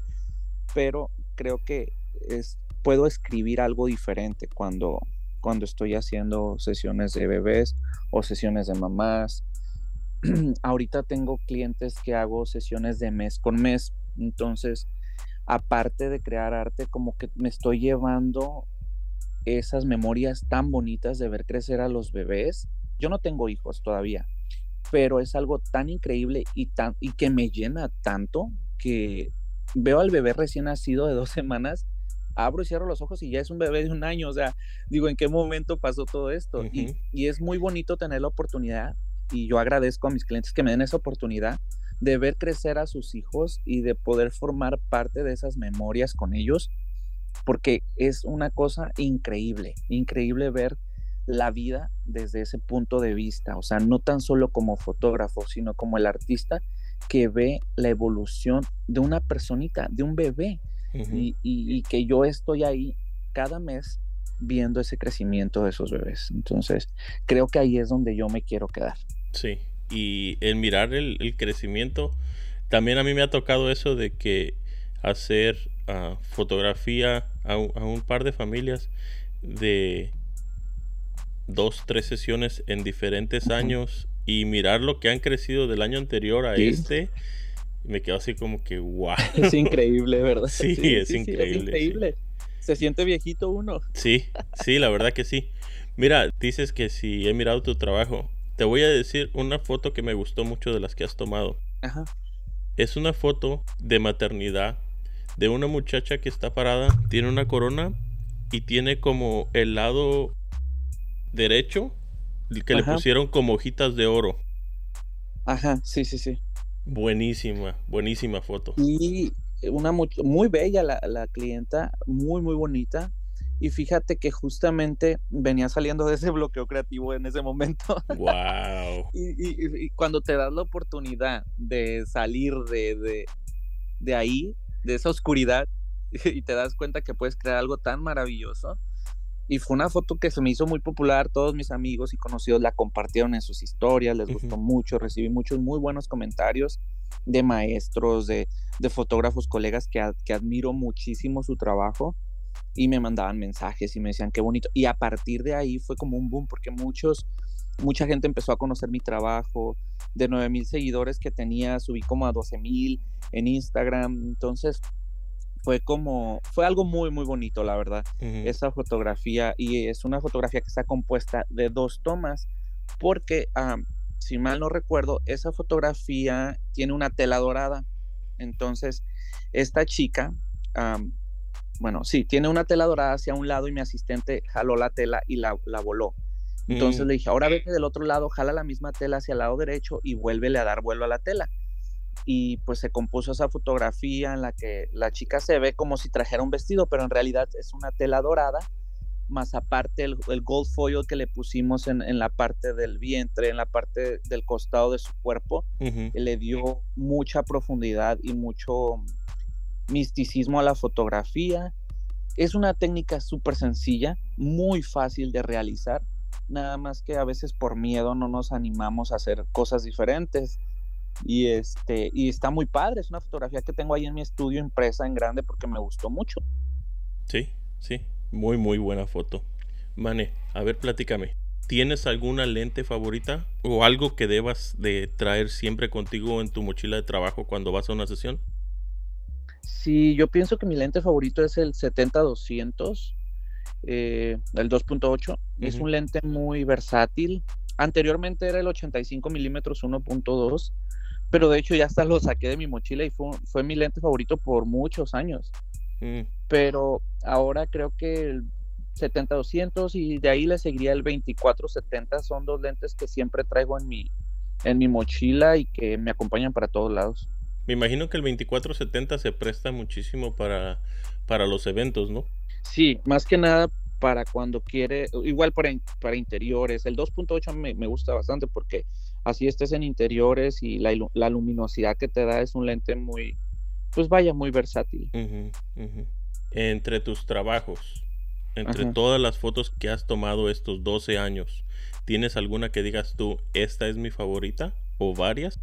pero creo que es, puedo escribir algo diferente cuando, cuando estoy haciendo sesiones de bebés o sesiones de mamás. Ahorita tengo clientes que hago sesiones de mes con mes, entonces aparte de crear arte, como que me estoy llevando esas memorias tan bonitas de ver crecer a los bebés. Yo no tengo hijos todavía, pero es algo tan increíble y, tan, y que me llena tanto que veo al bebé recién nacido de dos semanas, abro y cierro los ojos y ya es un bebé de un año. O sea, digo, ¿en qué momento pasó todo esto? y, y es muy bonito tener la oportunidad y yo agradezco a mis clientes que me den esa oportunidad de ver crecer a sus hijos y de poder formar parte de esas memorias con ellos, porque es una cosa increíble, increíble ver la vida desde ese punto de vista, o sea, no tan solo como fotógrafo, sino como el artista que ve la evolución de una personita, de un bebé, y, que yo estoy ahí cada mes viendo ese crecimiento de esos bebés. Entonces, creo que ahí es donde yo me quiero quedar.
Sí, y el mirar el, crecimiento, también a mí me ha tocado eso de que hacer ah, fotografía a un par de familias de dos, tres sesiones en diferentes años y mirar lo que han crecido del año anterior a este, me quedo así como que wow.
Es increíble, ¿verdad?
Sí, es, increíble,
Se siente viejito uno.
Sí, sí, la verdad que sí. Mira, dices que si he mirado tu trabajo, te voy a decir una foto que me gustó mucho de las que has tomado. Ajá. Es una foto de maternidad de una muchacha que está parada, tiene una corona y tiene como el lado derecho que le pusieron como hojitas de oro.
Ajá, sí, sí, sí.
Buenísima, buenísima foto.
Y una muy, muy bella la, la, clienta, muy, muy bonita. Y fíjate que justamente venía saliendo de ese bloqueo creativo en ese momento.
¡Wow!
y, y, cuando te das la oportunidad de salir de, de, de ahí, de esa oscuridad, y te das cuenta que puedes crear algo tan maravilloso, y fue una foto que se me hizo muy popular, todos mis amigos y conocidos la compartieron en sus historias, les gustó mucho, recibí muchos muy buenos comentarios de maestros, de, fotógrafos, colegas que, que admiro muchísimo su trabajo y me mandaban mensajes y me decían qué bonito. Y a partir de ahí fue como un boom porque muchos, mucha gente empezó a conocer mi trabajo. De 9 mil seguidores que tenía, subí como a 12 mil en Instagram. Entonces fue como, fue algo muy, muy bonito, la verdad, esa fotografía. Y es una fotografía que está compuesta de dos tomas, porque, si mal no recuerdo, esa fotografía tiene una tela dorada. Entonces, esta chica, bueno, sí, tiene una tela dorada hacia un lado y mi asistente jaló la tela y la, voló. Entonces mm. le dije, ahora vete del otro lado, jala la misma tela hacia el lado derecho y vuélvele a dar vuelo a la tela y pues se compuso esa fotografía en la que la chica se ve como si trajera un vestido, pero en realidad es una tela dorada, más aparte el, gold foil que le pusimos en, la parte del vientre, en la parte del costado de su cuerpo, le dio mucha profundidad y mucho misticismo a la fotografía. Es una técnica súper sencilla, muy fácil de realizar, nada más que a veces por miedo no nos animamos a hacer cosas diferentes y, este, y está muy padre, es una fotografía que tengo ahí en mi estudio impresa en grande porque me gustó mucho.
Sí, sí, muy, muy buena foto. Mane, a ver, platícame. ¿Tienes alguna lente favorita o algo que debas de traer siempre contigo en tu mochila de trabajo cuando vas a una sesión?
Sí, yo pienso que mi lente favorito es el 70-200, eh, el 2.8. Es un lente muy versátil. Anteriormente era el 85 milímetros 1.2 pero de hecho ya hasta lo saqué de mi mochila y fue, fue mi lente favorito por muchos años. Mm. Pero ahora creo que el 70-200 y de ahí le seguiría el 24-70. Son dos lentes que siempre traigo en mi, en mi mochila y que me acompañan para todos lados.
Me imagino que el 24-70 se presta muchísimo para, para los eventos, ¿no?
Sí, más que nada para cuando quiere, igual para, para interiores. El 2.8 me, me, gusta bastante porque así estés en interiores y la, la, luminosidad que te da es un lente muy, pues vaya, muy versátil.
Entre tus trabajos, entre todas las fotos que has tomado estos 12 años, ¿tienes alguna que digas tú, esta es mi favorita o varias?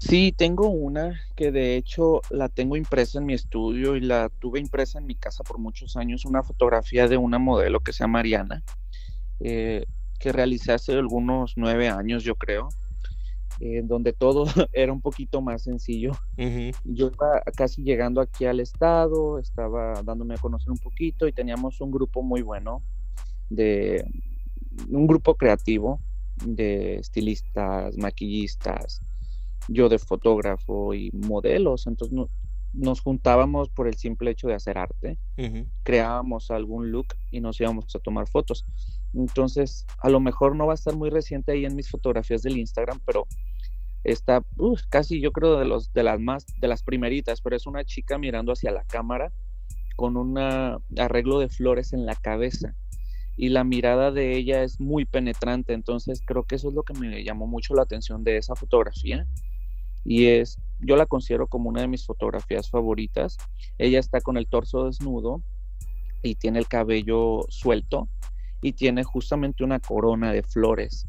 Sí, tengo una que de hecho la tengo impresa en mi estudio y la tuve impresa en mi casa por muchos años, una fotografía de una modelo que se llama Mariana, eh, que realicé hace algunos nueve años, yo creo, en donde todo era un poquito más sencillo. Yo iba casi llegando aquí al estado, estaba dándome a conocer un poquito y teníamos un grupo muy bueno de un grupo creativo de estilistas, maquillistas, yo de fotógrafo y modelos, entonces nos juntábamos por el simple hecho de hacer arte, creábamos algún look y nos íbamos a tomar fotos. Entonces, a lo mejor no va a estar muy reciente ahí en mis fotografías del Instagram, pero está casi yo creo de los de las más de las primeritas, pero es una chica mirando hacia la cámara con un arreglo de flores en la cabeza y la mirada de ella es muy penetrante, entonces creo que eso es lo que me llamó mucho la atención de esa fotografía y es yo la considero como una de mis fotografías favoritas. Ella está con el torso desnudo y tiene el cabello suelto y tiene justamente una corona de flores.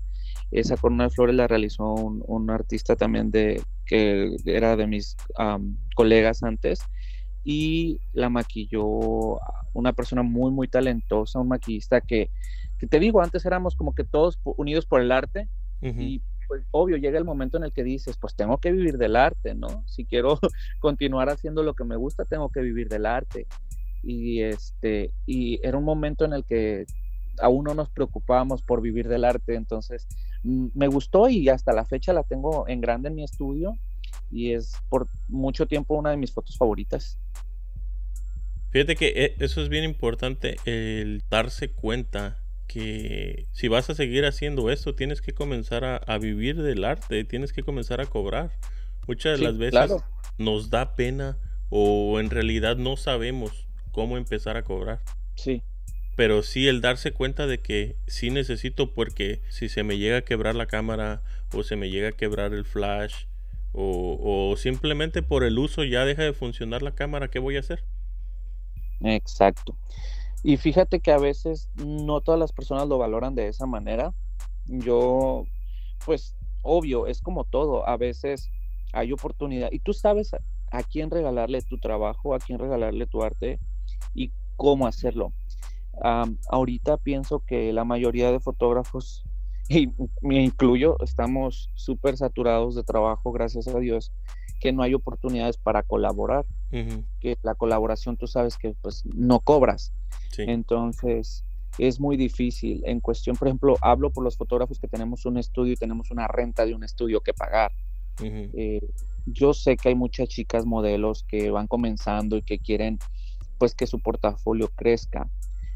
Esa corona de flores la realizó un, artista también de que era de mis colegas antes y la maquilló una persona muy muy talentosa, un maquillista que, que, te digo, antes éramos como que todos unidos por el arte y pues obvio llega el momento en el que dices, pues tengo que vivir del arte, ¿no? Si quiero continuar haciendo lo que me gusta, tengo que vivir del arte. Y este y era un momento en el que aún no nos preocupábamos por vivir del arte, entonces mm, me gustó y hasta la fecha la tengo en grande en mi estudio y es por mucho tiempo una de mis fotos favoritas.
Fíjate que eh, eso es bien importante, el darse cuenta que si vas a seguir haciendo esto, tienes que comenzar a, vivir del arte, tienes que comenzar a cobrar. Muchas de las veces nos da pena o en realidad no sabemos cómo empezar a cobrar.
Sí.
Pero sí el darse cuenta de que sí necesito porque si se me llega a quebrar la cámara o se me llega a quebrar el flash o, o simplemente por el uso ya deja de funcionar la cámara, ¿qué voy a hacer?
Exacto. Y fíjate que a veces no todas las personas lo valoran de esa manera. Yo, pues, obvio, es como todo. A veces hay oportunidad y tú sabes a, quién regalarle tu trabajo, a quién regalarle tu arte y cómo hacerlo. ahorita pienso que la mayoría de fotógrafos, y me incluyo, estamos súper saturados de trabajo, gracias a Dios, que no hay oportunidades para colaborar, que la colaboración tú sabes que pues no cobras. Entonces es muy difícil. En cuestión, por ejemplo, hablo por los fotógrafos que tenemos un estudio y tenemos una renta de un estudio que pagar. Eh, yo sé que hay muchas chicas modelos que van comenzando y que quieren pues que su portafolio crezca.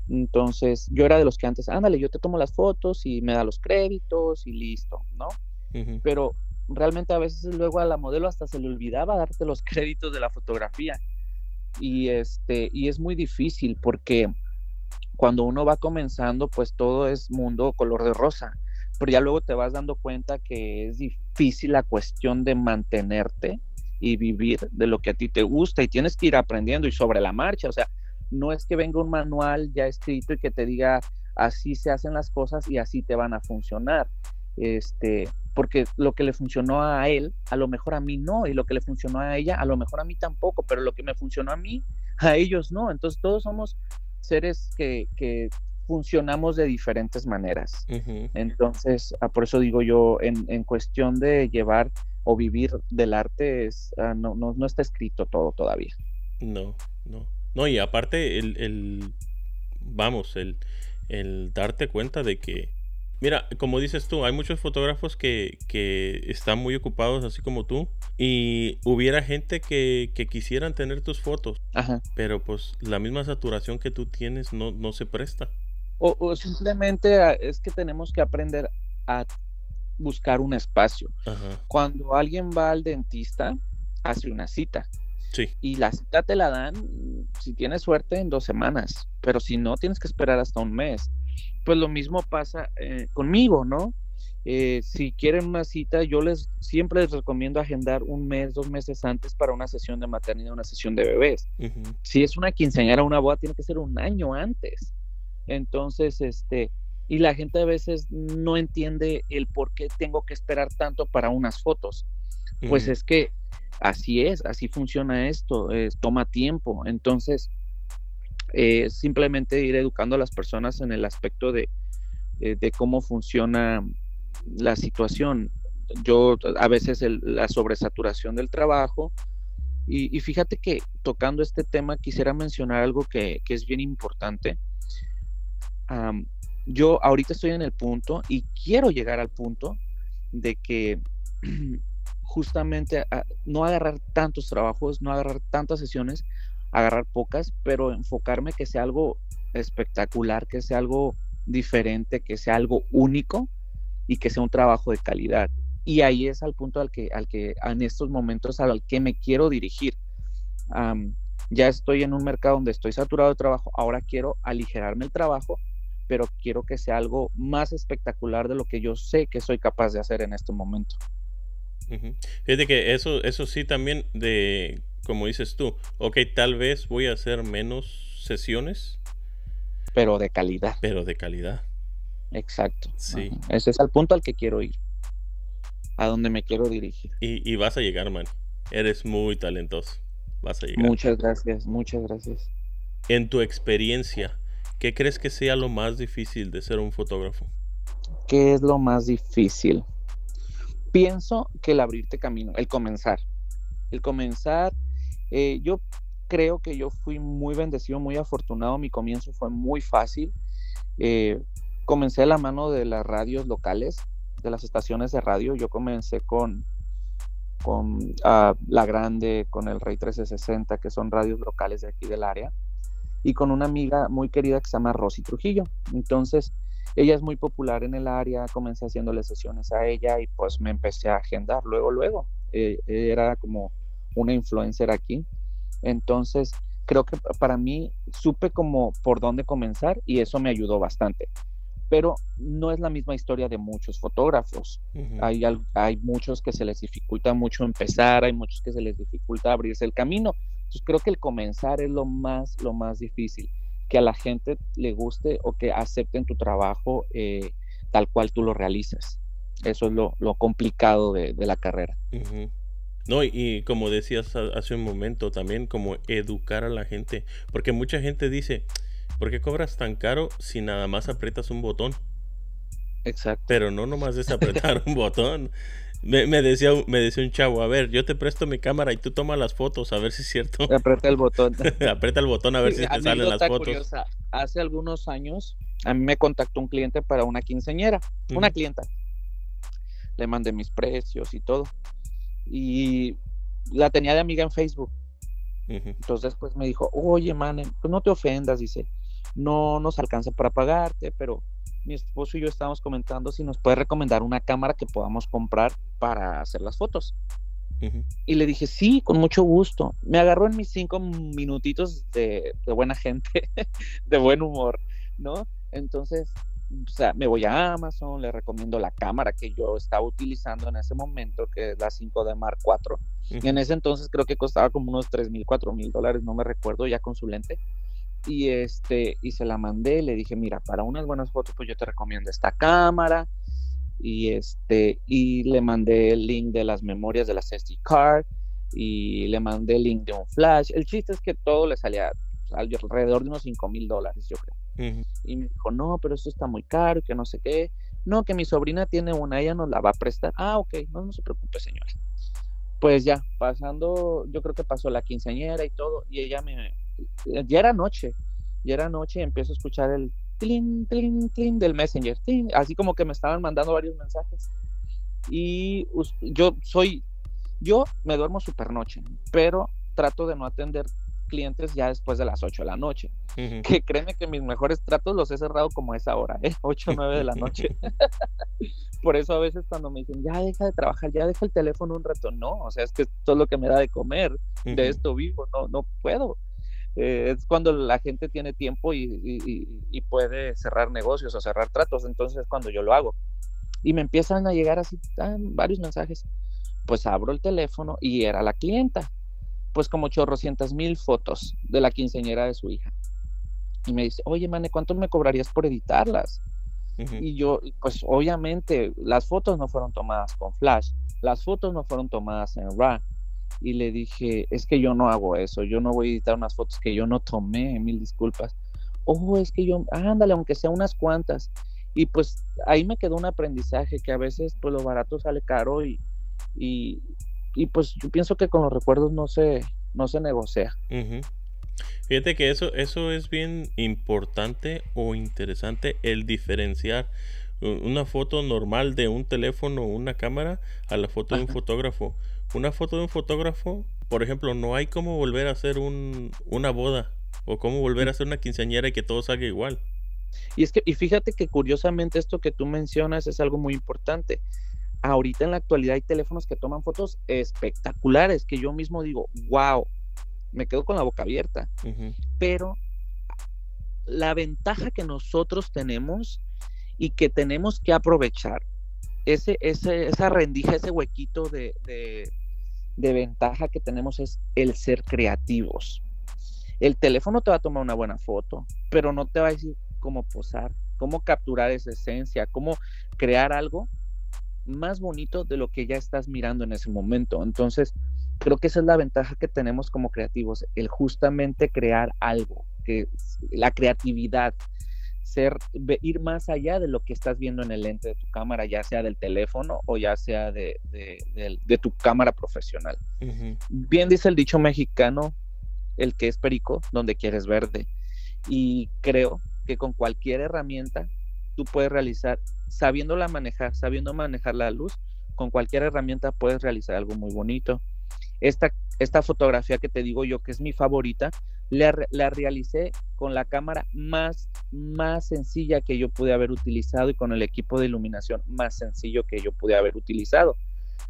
Entonces, yo era de los que antes, ándale, yo te tomo las fotos y me da los créditos y listo, ¿no? Pero realmente a veces luego a la modelo hasta se le olvidaba darte los créditos de la fotografía. Y este, y es muy difícil porque cuando uno va comenzando, pues todo es mundo color de rosa. Pero ya luego te vas dando cuenta que es difícil la cuestión de mantenerte y vivir de lo que a ti te gusta y tienes que ir aprendiendo y sobre la marcha. O sea, no es que venga un manual ya escrito y que te diga así se hacen las cosas y así te van a funcionar. Este, porque lo que le funcionó a él, a lo mejor a mí no, y lo que le funcionó a ella, a lo mejor a mí tampoco, pero lo que me funcionó a mí, a ellos no. Entonces todos somos seres que, funcionamos de diferentes maneras. Entonces, ah, por eso digo yo, en, cuestión de llevar o vivir del arte, es, ah, no, no, no, está escrito todo todavía.
No, no. No, y aparte, el, el vamos, el, el darte cuenta de que Mira, como dices tú, hay muchos fotógrafos que, que, están muy ocupados, así como tú, y hubiera gente que, que quisieran tener tus fotos,
Ajá.
pero pues la misma saturación que tú tienes no, no se presta.
O, simplemente ah, es que tenemos que aprender a buscar un espacio.
Ajá.
Cuando alguien va al dentista, hace una cita.
Sí.
Y la cita te la dan, si tienes suerte, en dos semanas, pero si no, tienes que esperar hasta un mes pues lo mismo pasa eh, conmigo, ¿no? Eh, si quieren una cita, yo les siempre les recomiendo agendar un mes, dos meses antes para una sesión de maternidad, una sesión de bebés. Si es una quinceañera, una boda, tiene que ser un año antes. Entonces, este, y la gente a veces no entiende el por qué tengo que esperar tanto para unas fotos. Pues es que así es, así funciona esto, toma tiempo. Entonces, eh, simplemente ir educando a las personas en el aspecto de, eh, de cómo funciona la situación. Yo a veces la sobresaturación del trabajo y, fíjate que tocando este tema quisiera mencionar algo que, es bien importante. yo ahorita estoy en el punto y quiero llegar al punto de que justamente no agarrar tantos trabajos, no agarrar tantas sesiones, agarrar pocas, pero enfocarme que sea algo espectacular, que sea algo diferente, que sea algo único y que sea un trabajo de calidad. Y ahí es al punto al que, al que en estos momentos al que me quiero dirigir. ya estoy en un mercado donde estoy saturado de trabajo, ahora quiero aligerarme el trabajo, pero quiero que sea algo más espectacular de lo que yo sé que soy capaz de hacer en este momento.
Fíjate que eso, eso sí también de, como dices tú, ok, tal vez voy a hacer menos sesiones.
Pero de calidad.
Pero de calidad.
Exacto. Sí. Ese es el punto al que quiero ir. A donde me quiero dirigir.
Y, vas a llegar, man. Eres muy talentoso. Vas a llegar.
Muchas gracias, muchas gracias.
En tu experiencia, ¿qué crees que sea lo más difícil de ser un fotógrafo?
¿Qué es lo más difícil? Pienso que el abrirte camino, el comenzar. El comenzar, eh, yo creo que yo fui muy bendecido, muy afortunado. Mi comienzo fue muy fácil. Eh, comencé a la mano de las radios locales, de las estaciones de radio. Yo comencé con, con ah, La Grande, con el Rey 1360, que son radios locales de aquí del área, y con una amiga muy querida que se llama Rosy Trujillo. Entonces, ella es muy popular en el área, comencé haciéndole sesiones a ella y pues me empecé a agendar luego, luego. Eh, era como una influencer aquí. Entonces, creo que para mí supe como por dónde comenzar y eso me ayudó bastante pero no es la misma historia de muchos fotógrafos. hay, hay muchos que se les dificulta mucho empezar, hay muchos que se les dificulta abrirse el camino. Entonces creo que el comenzar es lo más, lo más difícil, que a la gente le guste o que acepten tu trabajo eh, tal cual tú lo realizas. Eso es lo, lo complicado de, de, la carrera.
No, y, como decías hace un momento también, como educar a la gente, porque mucha gente dice, ¿Por qué cobras tan caro si nada más aprietas un botón?
Exacto.
Pero no nomás es apretar un botón. Me, decía, me decía un chavo, a ver, yo te presto mi cámara y tú tomas las fotos, a ver si es cierto.
Aprieta el botón.
Aprieta el botón a ver si te salen las fotos.
Hace algunos años a mí me contactó un cliente para una quinceñera, una clienta. Le mandé mis precios y todo. Y la tenía de amiga en Facebook. Entonces pues me dijo, oye, man, pues no te ofendas, dice no nos alcanza para pagarte, pero mi esposo y yo estábamos comentando si nos puede recomendar una cámara que podamos comprar para hacer las fotos. Y le dije, sí, con mucho gusto. Me agarró en mis cinco minutitos de, buena gente, de buen humor, ¿no? Entonces, o sea, me voy a Amazon, le recomiendo la cámara que yo estaba utilizando en ese momento, que es la 5D Mark IV. Y en ese entonces creo que costaba como unos 3 mil, 4 mil dólares, no me recuerdo, ya con su lente. Y este y se la mandé le dije mira para unas buenas fotos pues yo te recomiendo esta cámara y este y le mandé el link de las memorias de la SD card y le mandé el link de un flash. El chiste es que todo le salía alrededor de unos 5 mil dólares yo creo y me dijo no pero eso está muy caro que no sé qué no que mi sobrina tiene una ella nos la va a prestar ah ok no no se preocupe señora pues ya pasando yo creo que pasó la quinceañera y todo y ella me ya era noche, ya era noche y empiezo a escuchar el tlin, tlin, tlin del Messenger, así como que me estaban mandando varios mensajes. Y yo soy, yo me duermo super noche, pero trato de no atender clientes ya después de las 8 de la noche. Que créeme que mis mejores tratos los he cerrado como a esa hora, ¿eh? 8 o 9 de la noche. Por eso a veces cuando me dicen, ya deja de trabajar, ya deja el teléfono un rato, no, o sea, es que esto es lo que me da de comer, de esto vivo, no, no puedo. Eh, es cuando la gente tiene tiempo y, puede cerrar negocios o cerrar tratos, entonces es cuando yo lo hago. Y me empiezan a llegar así varios mensajes. Pues abro el teléfono y era la clienta. Pues como chorrocientas mil fotos de la quinceañera de su hija. Y me dice, oye, Mane, ¿cuánto me cobrarías por editarlas? Y yo, pues obviamente, las fotos no fueron tomadas con flash, las fotos no fueron tomadas en RAW, y le dije, es que yo no hago eso, yo no voy a editar unas fotos que yo no tomé, mil disculpas. Oh, es que yo, ándale, aunque sea unas cuantas. Y pues ahí me quedó un aprendizaje que a veces pues lo barato sale caro y, y, pues yo pienso que con los recuerdos no se, no se negocia.
Fíjate que eso, eso es bien importante o interesante el diferenciar una foto normal de un teléfono o una cámara a la foto de un fotógrafo una foto de un fotógrafo, por ejemplo, no hay cómo volver a hacer un, una boda o cómo volver a hacer una quinceañera y que todo salga igual.
Y es que, y fíjate que curiosamente esto que tú mencionas es algo muy importante. Ahorita en la actualidad hay teléfonos que toman fotos espectaculares, que yo mismo digo, wow, me quedo con la boca abierta. Pero la ventaja que nosotros tenemos y que tenemos que aprovechar, ese, esa rendija, ese huequito de, de ventaja que tenemos es el ser creativos. El teléfono te va a tomar una buena foto, pero no te va a decir cómo posar, cómo capturar esa esencia, cómo crear algo más bonito de lo que ya estás mirando en ese momento. Entonces, creo que esa es la ventaja que tenemos como creativos, el justamente crear algo, que la creatividad, ser, ir más allá de lo que estás viendo en el lente de tu cámara, ya sea del teléfono o ya sea de, tu cámara profesional. Bien dice el dicho mexicano, el que es perico, donde quieres verde. Y creo que con cualquier herramienta tú puedes realizar, sabiéndola manejar, sabiendo manejar la luz, con cualquier herramienta puedes realizar algo muy bonito. Esta, esta fotografía que te digo yo que es mi favorita, la, realicé con la cámara más, más sencilla que yo pude haber utilizado y con el equipo de iluminación más sencillo que yo pude haber utilizado.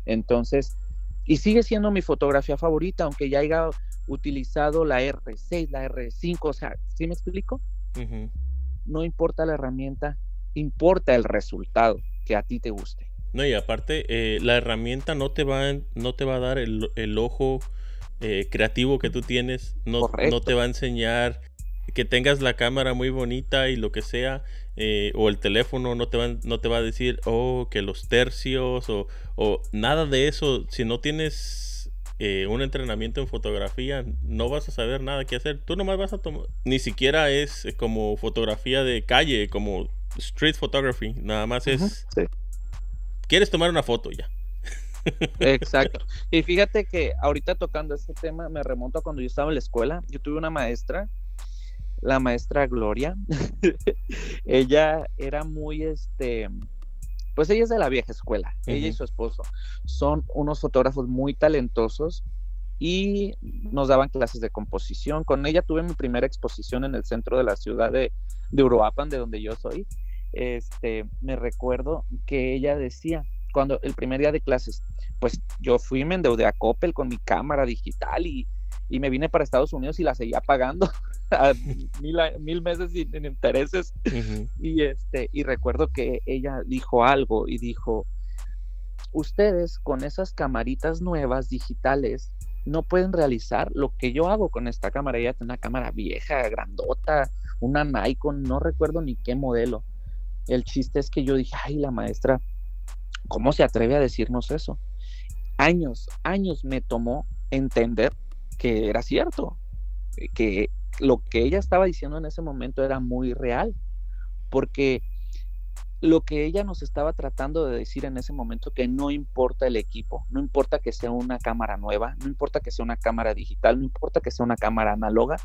Entonces, y sigue siendo mi fotografía favorita, aunque ya haya utilizado la R6, la R5, o sea, ¿sí me explico? No importa la herramienta, importa el resultado que a ti te guste.
No, y aparte, eh, la herramienta no te va, no te va a dar el, el ojo eh, creativo que tú tienes, no, no, te va a enseñar que tengas la cámara muy bonita y lo que sea, eh, o el teléfono no te, va, no te va a decir, oh, que los tercios, o, o nada de eso. Si no tienes un entrenamiento en fotografía, no vas a saber nada que hacer. Tú nomás vas a tomar, ni siquiera es como fotografía de calle, como street photography, nada más es... Quieres tomar una foto ya.
Exacto. Y fíjate que ahorita tocando este tema, me remonto a cuando yo estaba en la escuela. Yo tuve una maestra, la maestra Gloria. ella era muy, este, pues ella es de la vieja escuela. Ella y su esposo son unos fotógrafos muy talentosos y nos daban clases de composición. Con ella tuve mi primera exposición en el centro de la ciudad de, de Uruapan, de donde yo soy. Este, me recuerdo que ella decía, cuando el primer día de clases, pues yo fui, me endeudé a Coppel con mi cámara digital y, me vine para Estados Unidos y la seguía pagando a mil, meses sin, intereses. Y este, y recuerdo que ella dijo algo y dijo, ustedes con esas camaritas nuevas digitales no pueden realizar lo que yo hago con esta cámara. Ella tiene una cámara vieja, grandota, una Nikon, no recuerdo ni qué modelo. El chiste es que yo dije, ay, la maestra ¿Cómo se atreve a decirnos eso? Años, años me tomó entender que era cierto, eh, que lo que ella estaba diciendo en ese momento era muy real, porque lo que ella nos estaba tratando de decir en ese momento que no importa el equipo, no importa que sea una cámara nueva, no importa que sea una cámara digital, no importa que sea una cámara análoga,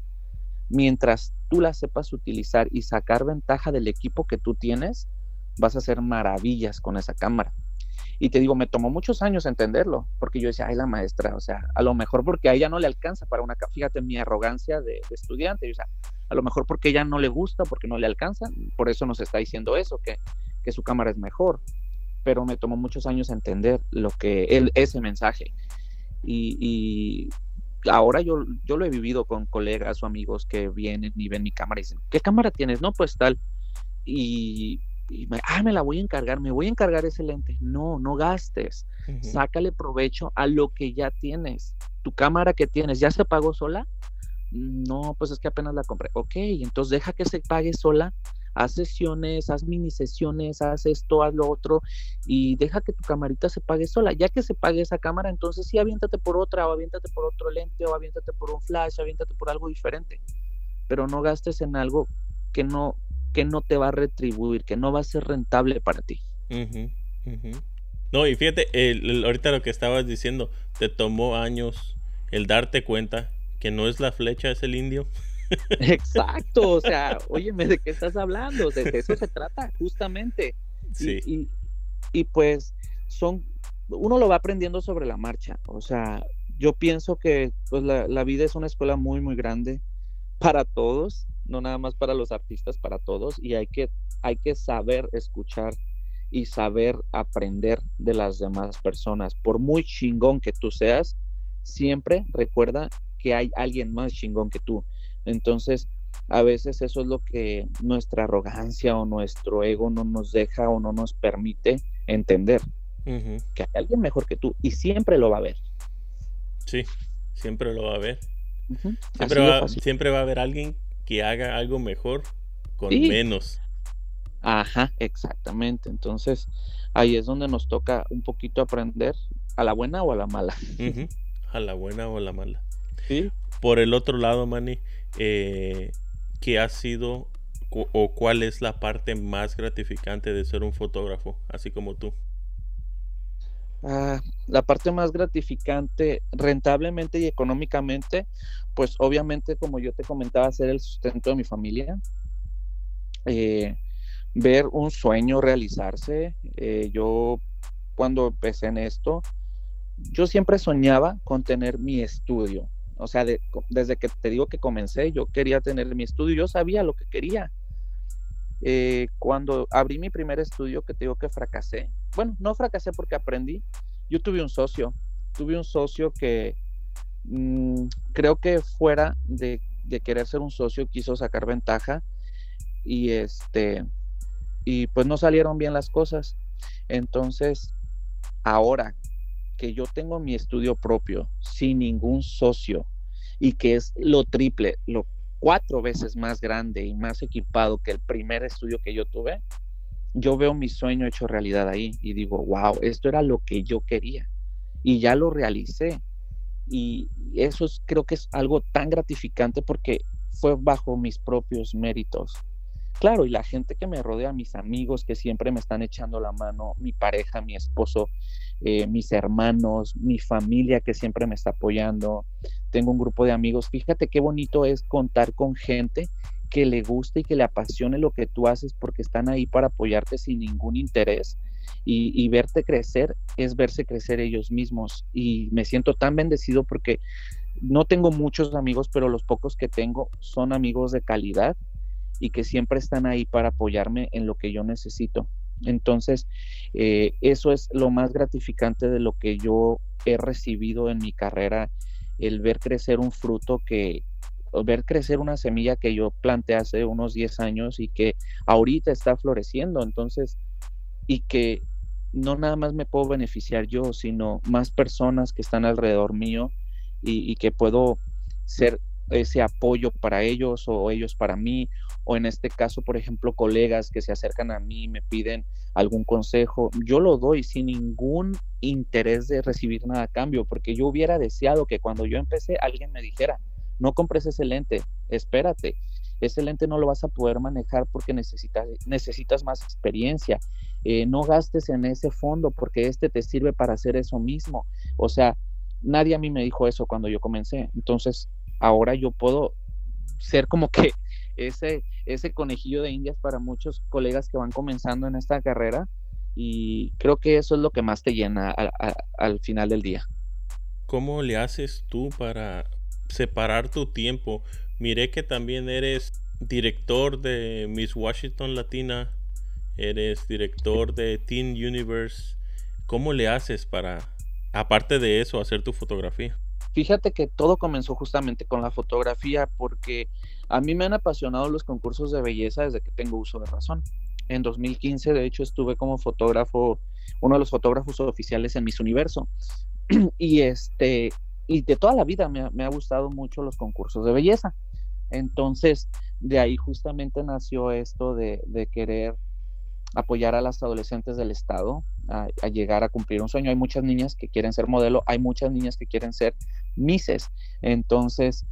mientras tú la sepas utilizar y sacar ventaja del equipo que tú tienes, vas a hacer maravillas con esa cámara. Y te digo, me tomó muchos años entenderlo, porque yo decía, ay, la maestra, o sea, a lo mejor porque a ella no le alcanza para una, fíjate mi arrogancia de, estudiante, o sea, a lo mejor porque ella no le gusta, porque no le alcanza, por eso nos está diciendo eso, que, que su cámara es mejor. Pero me tomó muchos años entender lo que ese mensaje. Y ahora yo, yo lo he vivido con colegas o amigos que vienen y ven mi cámara y dicen, ¿qué cámara tienes? No, pues tal. Y y me, ah, me la voy a encargar, me voy a encargar ese lente. No, no gastes. Sácale provecho a lo que ya tienes. Tu cámara que tienes, ¿ya se pagó sola? No, pues es que apenas la compré. Ok, entonces deja que se pague sola. Haz sesiones, haz mini sesiones, haz esto, haz lo otro y deja que tu camarita se pague sola. Ya que se pague esa cámara, entonces sí, aviéntate por otra o aviéntate por otro lente o aviéntate por un flash, aviéntate por algo diferente. Pero no gastes en algo que no, que no te va a retribuir, que no va a ser rentable para ti.
No, y fíjate, ahorita lo que estabas diciendo, te tomó años el darte cuenta que no es la flecha, es el indio.
Exacto, o sea, óyeme, ¿de qué estás hablando? De eso se trata, justamente. Sí. Y, pues son, uno lo va aprendiendo sobre la marcha, o sea, yo pienso que pues la, la vida es una escuela muy, muy grande para todos no nada más para los artistas, para todos, y hay que, hay que saber escuchar y saber aprender de las demás personas. Por muy chingón que tú seas, siempre recuerda que hay alguien más chingón que tú. Entonces, a veces eso es lo que nuestra arrogancia o nuestro ego no nos deja o no nos permite entender. Que hay alguien mejor que tú y siempre lo va a ver.
Sí, siempre lo va a ver. siempre, va, siempre, va, a haber alguien que haga algo mejor con menos.
Ajá, exactamente. Entonces, ahí es donde nos toca un poquito aprender a la buena o a la mala.
A la buena o a la mala. Sí. Por el otro lado, Manny, eh, ¿qué ha sido o cuál es la parte más gratificante de ser un fotógrafo, así como tú?
Ah, la parte más gratificante, rentablemente y económicamente, pues obviamente, como yo te comentaba, ser el sustento de mi familia. Eh, ver un sueño realizarse. Eh, yo cuando empecé en esto, yo siempre soñaba con tener mi estudio. O sea, desde que te digo que comencé, yo quería tener mi estudio, yo sabía lo que quería. Eh, cuando abrí mi primer estudio, que te digo que fracasé, bueno, no fracasé porque aprendí, yo tuve un socio, tuve un socio que mm, creo que fuera de, de querer ser un socio, quiso sacar ventaja y este, y pues no salieron bien las cosas. Entonces, ahora que yo tengo mi estudio propio, sin ningún socio, y que es lo triple, lo cuatro veces más grande y más equipado que el primer estudio que yo tuve, yo veo mi sueño hecho realidad ahí y digo, wow, esto era lo que yo quería y ya lo realicé. Y eso creo que es algo tan gratificante porque fue bajo mis propios méritos. Claro, y la gente que me rodea, mis amigos que siempre me están echando la mano, mi pareja, mi esposo, eh, mis hermanos, mi familia que siempre me está apoyando. Tengo un grupo de amigos. Fíjate qué bonito es contar con gente que le guste y que le apasione lo que tú haces porque están ahí para apoyarte sin ningún interés. Y, y, verte crecer es verse crecer ellos mismos. Y me siento tan bendecido porque no tengo muchos amigos, pero los pocos que tengo son amigos de calidad y que siempre están ahí para apoyarme en lo que yo necesito. Entonces, eh, eso es lo más gratificante de lo que yo he recibido en mi carrera, el ver crecer un fruto que, ver crecer una semilla que yo planté hace unos 10 años y que ahorita está floreciendo. Entonces, y que no nada más me puedo beneficiar yo, sino más personas que están alrededor mío y, y que puedo ser ese apoyo para ellos o ellos para mí, o en este caso, por ejemplo, colegas que se acercan a mí y me piden algún consejo, yo lo doy sin ningún interés de recibir nada a cambio, porque yo hubiera deseado que cuando yo empecé alguien me dijera, no compres ese lente, espérate, ese lente no lo vas a poder manejar porque necesitas, necesitas más experiencia, eh, no gastes en ese fondo porque este te sirve para hacer eso mismo, o sea, nadie a mí me dijo eso cuando yo comencé, entonces ahora yo puedo ser como que ese, ese conejillo de indias para muchos colegas que van comenzando en esta carrera y creo que eso es lo que más te llena al final del día.
¿Cómo le haces tú para separar tu tiempo? Miré que también eres director de Miss Washington Latina, eres director de Teen Universe. ¿Cómo le haces para, aparte de eso, hacer tu fotografía?
Fíjate que todo comenzó justamente con la fotografía porque a mí me han apasionado los concursos de belleza desde que tengo uso de razón. En 2015, de hecho, estuve como fotógrafo, uno de los fotógrafos oficiales en Miss Universo. y este, y de toda la vida me, me ha gustado mucho los concursos de belleza. Entonces, de ahí justamente nació esto de, de querer apoyar a las adolescentes del estado a, llegar a cumplir un sueño. Hay muchas niñas que quieren ser modelo, hay muchas niñas que quieren ser mises. Entonces,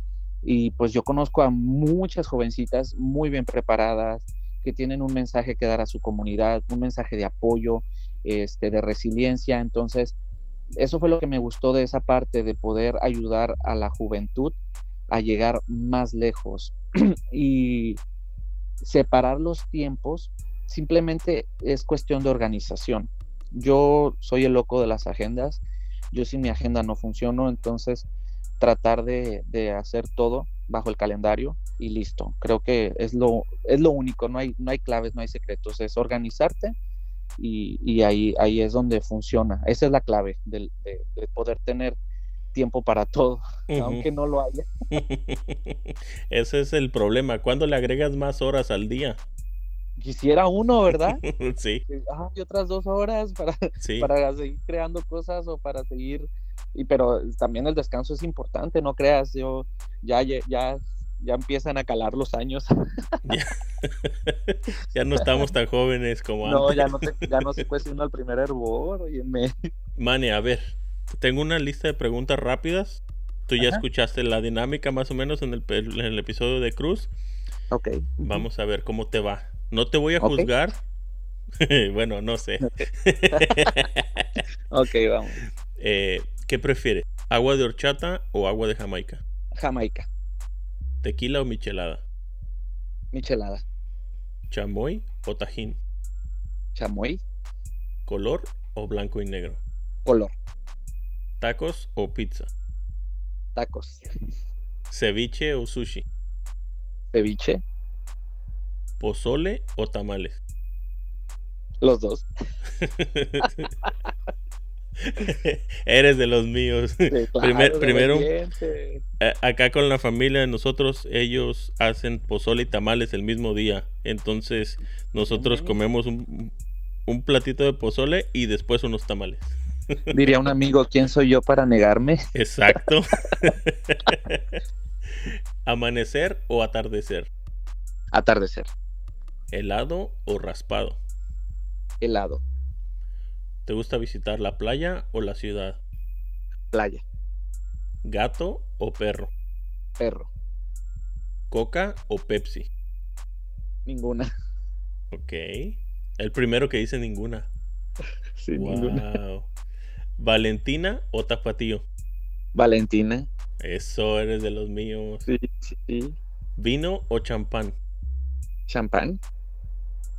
y pues yo conozco a muchas jovencitas muy bien preparadas que tienen un mensaje que dar a su comunidad, un mensaje de apoyo, este, de resiliencia. Entonces, eso fue lo que me gustó de esa parte, de poder ayudar a la juventud a llegar más lejos y separar los tiempos simplemente es cuestión de organización. Yo soy el loco de las agendas, yo sin mi agenda no funciono, entonces tratar de, hacer todo bajo el calendario y listo. Creo que es lo, es lo único, no hay, no hay claves, no hay secretos, es organizarte y, ahí, ahí es donde funciona. Esa es la clave de, poder tener tiempo para todo, aunque no lo haya.
Ese es el problema. ¿Cuándo le agregas más horas al día?
Quisiera uno, ¿verdad?
sí.
Ah, y otras dos horas para, para seguir creando cosas o para seguir. Y pero también el descanso es importante, no creas. Yo ya, ya ya empiezan a calar los años.
ya, no estamos tan jóvenes como
antes. No, ya no, ya no se cuestiona el primer hervor. Me...
Mane, a ver, tengo una lista de preguntas rápidas. Tú ya escuchaste la dinámica más o menos en el, en el, episodio de Cruz.
Ok.
Vamos a ver cómo te va. No te voy a juzgar. bueno, no sé.
ok, vamos.
Eh, ¿Qué prefieres? ¿Agua de horchata o agua de Jamaica?
Jamaica.
¿Tequila o michelada?
Michelada.
¿Chamoy o tajín?
Chamoy.
¿Color o blanco y negro?
Color.
¿Tacos o pizza?
Tacos.
¿Ceviche o sushi?
Ceviche.
¿Pozole o tamales?
Los dos.
Eres de los míos. primero, acá con la familia de nosotros, ellos hacen pozole y tamales el mismo día. Entonces, nosotros comemos un, platito de pozole y después unos tamales.
Diría un amigo, ¿quién soy yo para negarme?
Exacto. ¿Amanecer o atardecer?
Atardecer.
¿Helado o raspado?
Helado.
¿Te gusta visitar la playa o la ciudad?
Playa.
¿Gato o perro?
Perro.
¿Coca o Pepsi?
Ninguna.
Ok. El primero que dice ninguna.
Sí, ninguna.
¿Valentina o Tapatío?
Valentina.
Eso, eres de los míos.
Sí, sí.
¿Vino o champán?
Champán.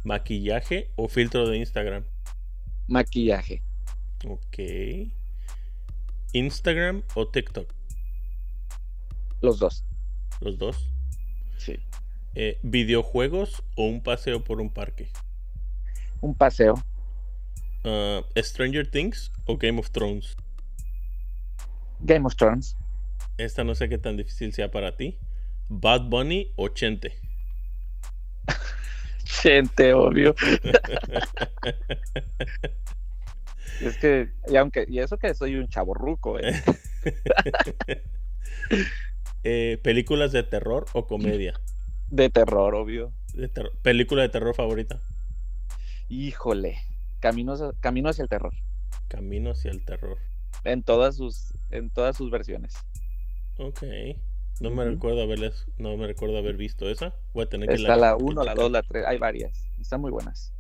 ¿Maquillaje o filtro de Instagram?
Maquillaje.
Ok. ¿Instagram o TikTok?
Los dos.
¿Los dos?
Sí.
Eh, ¿Videojuegos o un paseo por un parque?
Un paseo.
Ah, ¿Stranger Things o Game of Thrones?
Game of Thrones.
Esta no sé qué tan difícil sea para ti. ¿Bad Bunny o Chente?
Chente, obvio. es que, y aunque, y eso que soy un chavo ruco, ¿eh?
¿eh? películas de terror o comedia?
De terror, obvio.
¿Película de terror favorita?
Híjole, Camino, Camino hacia el terror.
Camino hacia el terror.
En todas sus, en todas sus versiones.
Ok. No me recuerdo haberles, no me recuerdo haber visto esa. Voy a tener que
Está la 1, la 2, la 3, hay varias. Están muy buenas.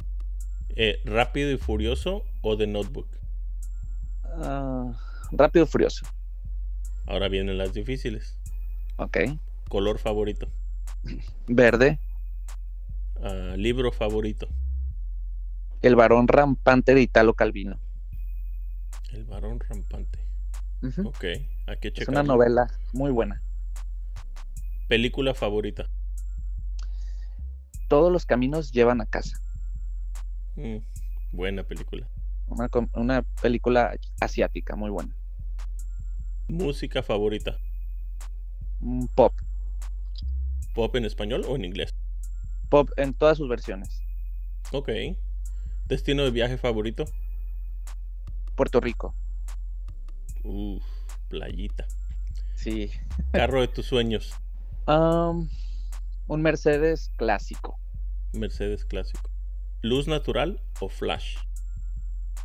Eh, ¿Rápido y Furioso o The Notebook?
Ah, rápido y Furioso.
Ahora vienen las difíciles.
Ok.
¿Color favorito?
Verde.
Ah, ¿Libro favorito?
El varón rampante de Italo Calvino.
El varón rampante. Ok, hay que checar.
Es una novela muy buena.
¿Película favorita?
Todos los caminos llevan a casa.
Mm, buena película.
Una, película asiática, muy buena.
¿Música favorita?
Mm, pop.
¿Pop en español o en inglés?
Pop en todas sus versiones.
Ok. ¿Destino de viaje favorito?
Puerto Rico.
Uf, playita.
Sí.
Carro de tus sueños.
Un Mercedes clásico.
Mercedes clásico. ¿Luz natural o flash?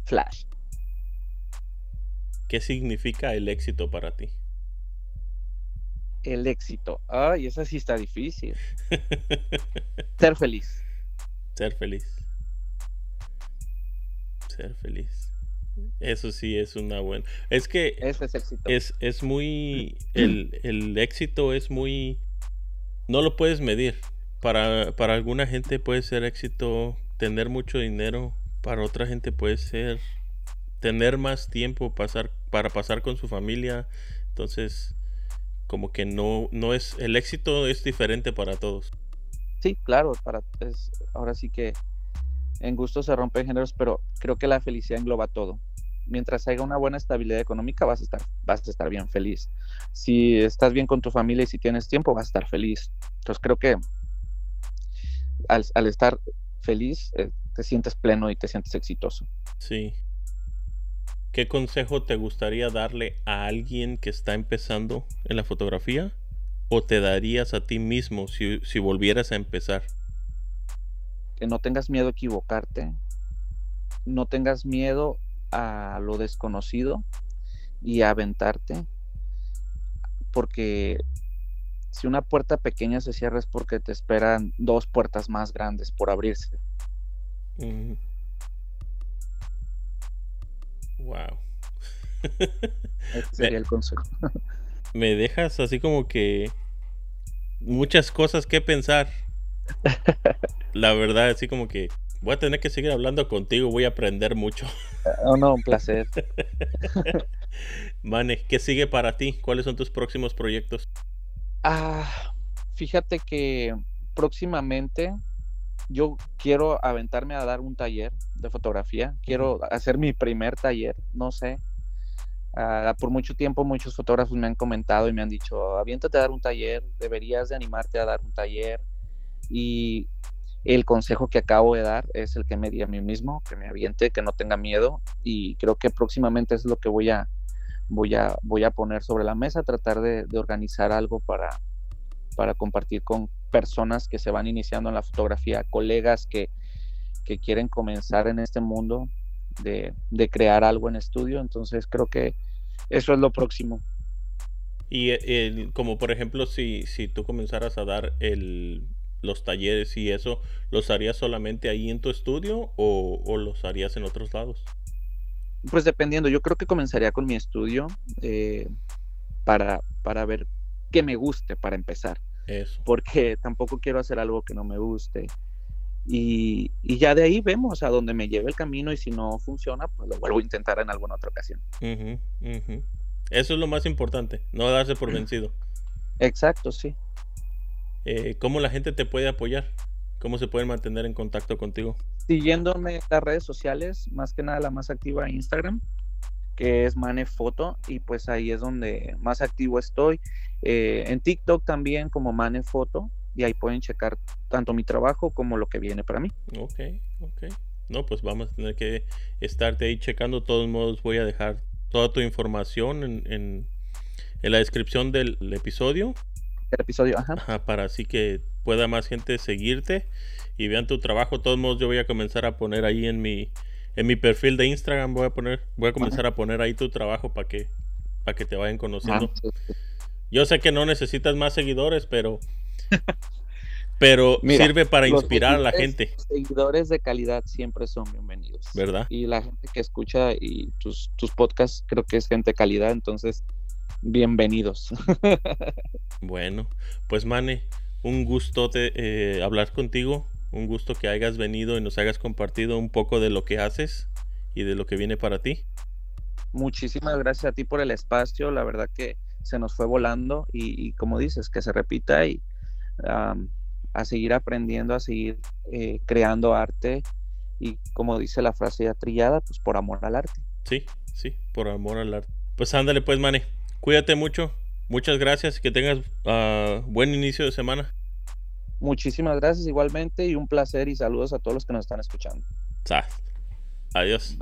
Flash.
¿Qué significa el éxito para ti?
El éxito. Ay, esa sí está difícil. Ser feliz.
Ser feliz. Ser feliz. Eso sí es una buena. Es que
es éxito.
Es, es muy. El, el éxito es muy no lo puedes medir. Para, para alguna gente puede ser éxito tener mucho dinero, para otra gente puede ser tener más tiempo pasar, para pasar con su familia. Entonces, como que no, no es, el éxito es diferente para todos.
Sí, claro, para, ahora sí que en gusto se rompen géneros, pero creo que la felicidad engloba todo. Mientras haya una buena estabilidad económica, vas a estar, vas a estar bien feliz. Si estás bien con tu familia y si tienes tiempo, vas a estar feliz. Entonces creo que al, estar feliz, eh, te sientes pleno y te sientes exitoso.
Sí. ¿Qué consejo te gustaría darle a alguien que está empezando en la fotografía? ¿O te darías a ti mismo si, si volvieras a empezar?
Que no tengas miedo a equivocarte, no tengas miedo a lo desconocido y a aventarte, porque si una puerta pequeña se cierra es porque te esperan dos puertas más grandes por abrirse.
Wow.
Ese sería el consejo.
me dejas así como que muchas cosas que pensar. La verdad, así como que voy a tener que seguir hablando contigo, voy a aprender mucho.
Oh, no, un placer.
Mane, ¿qué sigue para ti? ¿Cuáles son tus próximos proyectos?
Ah, fíjate que próximamente yo quiero aventarme a dar un taller de fotografía. Quiero hacer mi primer taller, no sé. Ah, por mucho tiempo muchos fotógrafos me han comentado y me han dicho, aviéntate a dar un taller, deberías de animarte a dar un taller. Y el consejo que acabo de dar es el que me di a mí mismo, que me aviente, que no tenga miedo. Y creo que próximamente es lo que voy a, voy a, voy a poner sobre la mesa, tratar de, organizar algo para, para compartir con personas que se van iniciando en la fotografía, colegas que, quieren comenzar en este mundo de, crear algo en estudio. Entonces creo que eso es lo próximo.
Y eh, como por ejemplo, si, si tú comenzaras a dar el, los talleres y eso, ¿los harías solamente ahí en tu estudio o, o los harías en otros lados?
Pues dependiendo, yo creo que comenzaría con mi estudio eh, para, para ver qué me guste para empezar.
Eso.
Porque tampoco quiero hacer algo que no me guste. Y, ya de ahí vemos a dónde me lleve el camino y si no funciona, pues lo vuelvo a intentar en alguna otra ocasión.
Eso es lo más importante, no darse por vencido.
Exacto, sí.
Eh, ¿Cómo la gente te puede apoyar? ¿Cómo se pueden mantener en contacto contigo?
siguiéndome en las redes sociales, más que nada la más activa Instagram, que es Manefoto, y pues ahí es donde más activo estoy. Eh, en TikTok también como Manefoto, y ahí pueden checar tanto mi trabajo como lo que viene para mí.
Ok, ok. No, pues vamos a tener que estarte ahí checando. De todos modos, voy a dejar toda tu información en, en, en la descripción del episodio.
El episodio, ajá.
ajá. Para así que pueda más gente seguirte y vean tu trabajo. De todos modos, yo voy a comenzar a poner ahí en mi en mi perfil de Instagram voy a poner voy a comenzar a poner ahí tu trabajo para que para que te vayan conociendo. Yo sé que no necesitas más seguidores, pero pero sirve para inspirar a la gente.
Seguidores de calidad siempre son bienvenidos.
¿Verdad?
Y la gente que escucha y tus, tus podcasts creo que es gente de calidad, entonces bienvenidos.
bueno, pues Mane, un gusto eh, hablar contigo un gusto que hayas venido y nos hayas compartido un poco de lo que haces y de lo que viene para ti.
Muchísimas gracias a ti por el espacio. La verdad que se nos fue volando y, como dices, que se repita y a seguir aprendiendo, a seguir eh, creando arte y como dice la frase ya trillada, pues por amor al arte.
Sí, sí, por amor al arte. Pues ándale pues, Mane. Cuídate mucho. Muchas gracias y que tengas ah, buen inicio de semana.
Muchísimas gracias igualmente y un placer y saludos a todos los que nos están escuchando.
Adiós.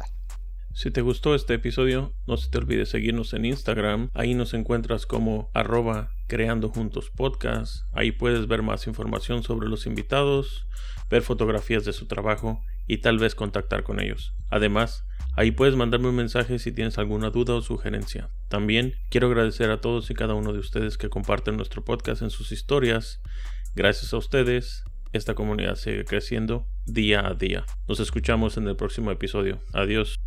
Si te gustó este episodio, no se te olvide seguirnos en Instagram. Ahí nos encuentras como arroba creando juntos podcast. Ahí puedes ver más información sobre los invitados, ver fotografías de su trabajo y tal vez contactar con ellos. Además, ahí puedes mandarme un mensaje si tienes alguna duda o sugerencia. También quiero agradecer a todos y cada uno de ustedes que comparten nuestro podcast en sus historias Gracias a ustedes, esta comunidad sigue creciendo día a día. Nos escuchamos en el próximo episodio. Adiós.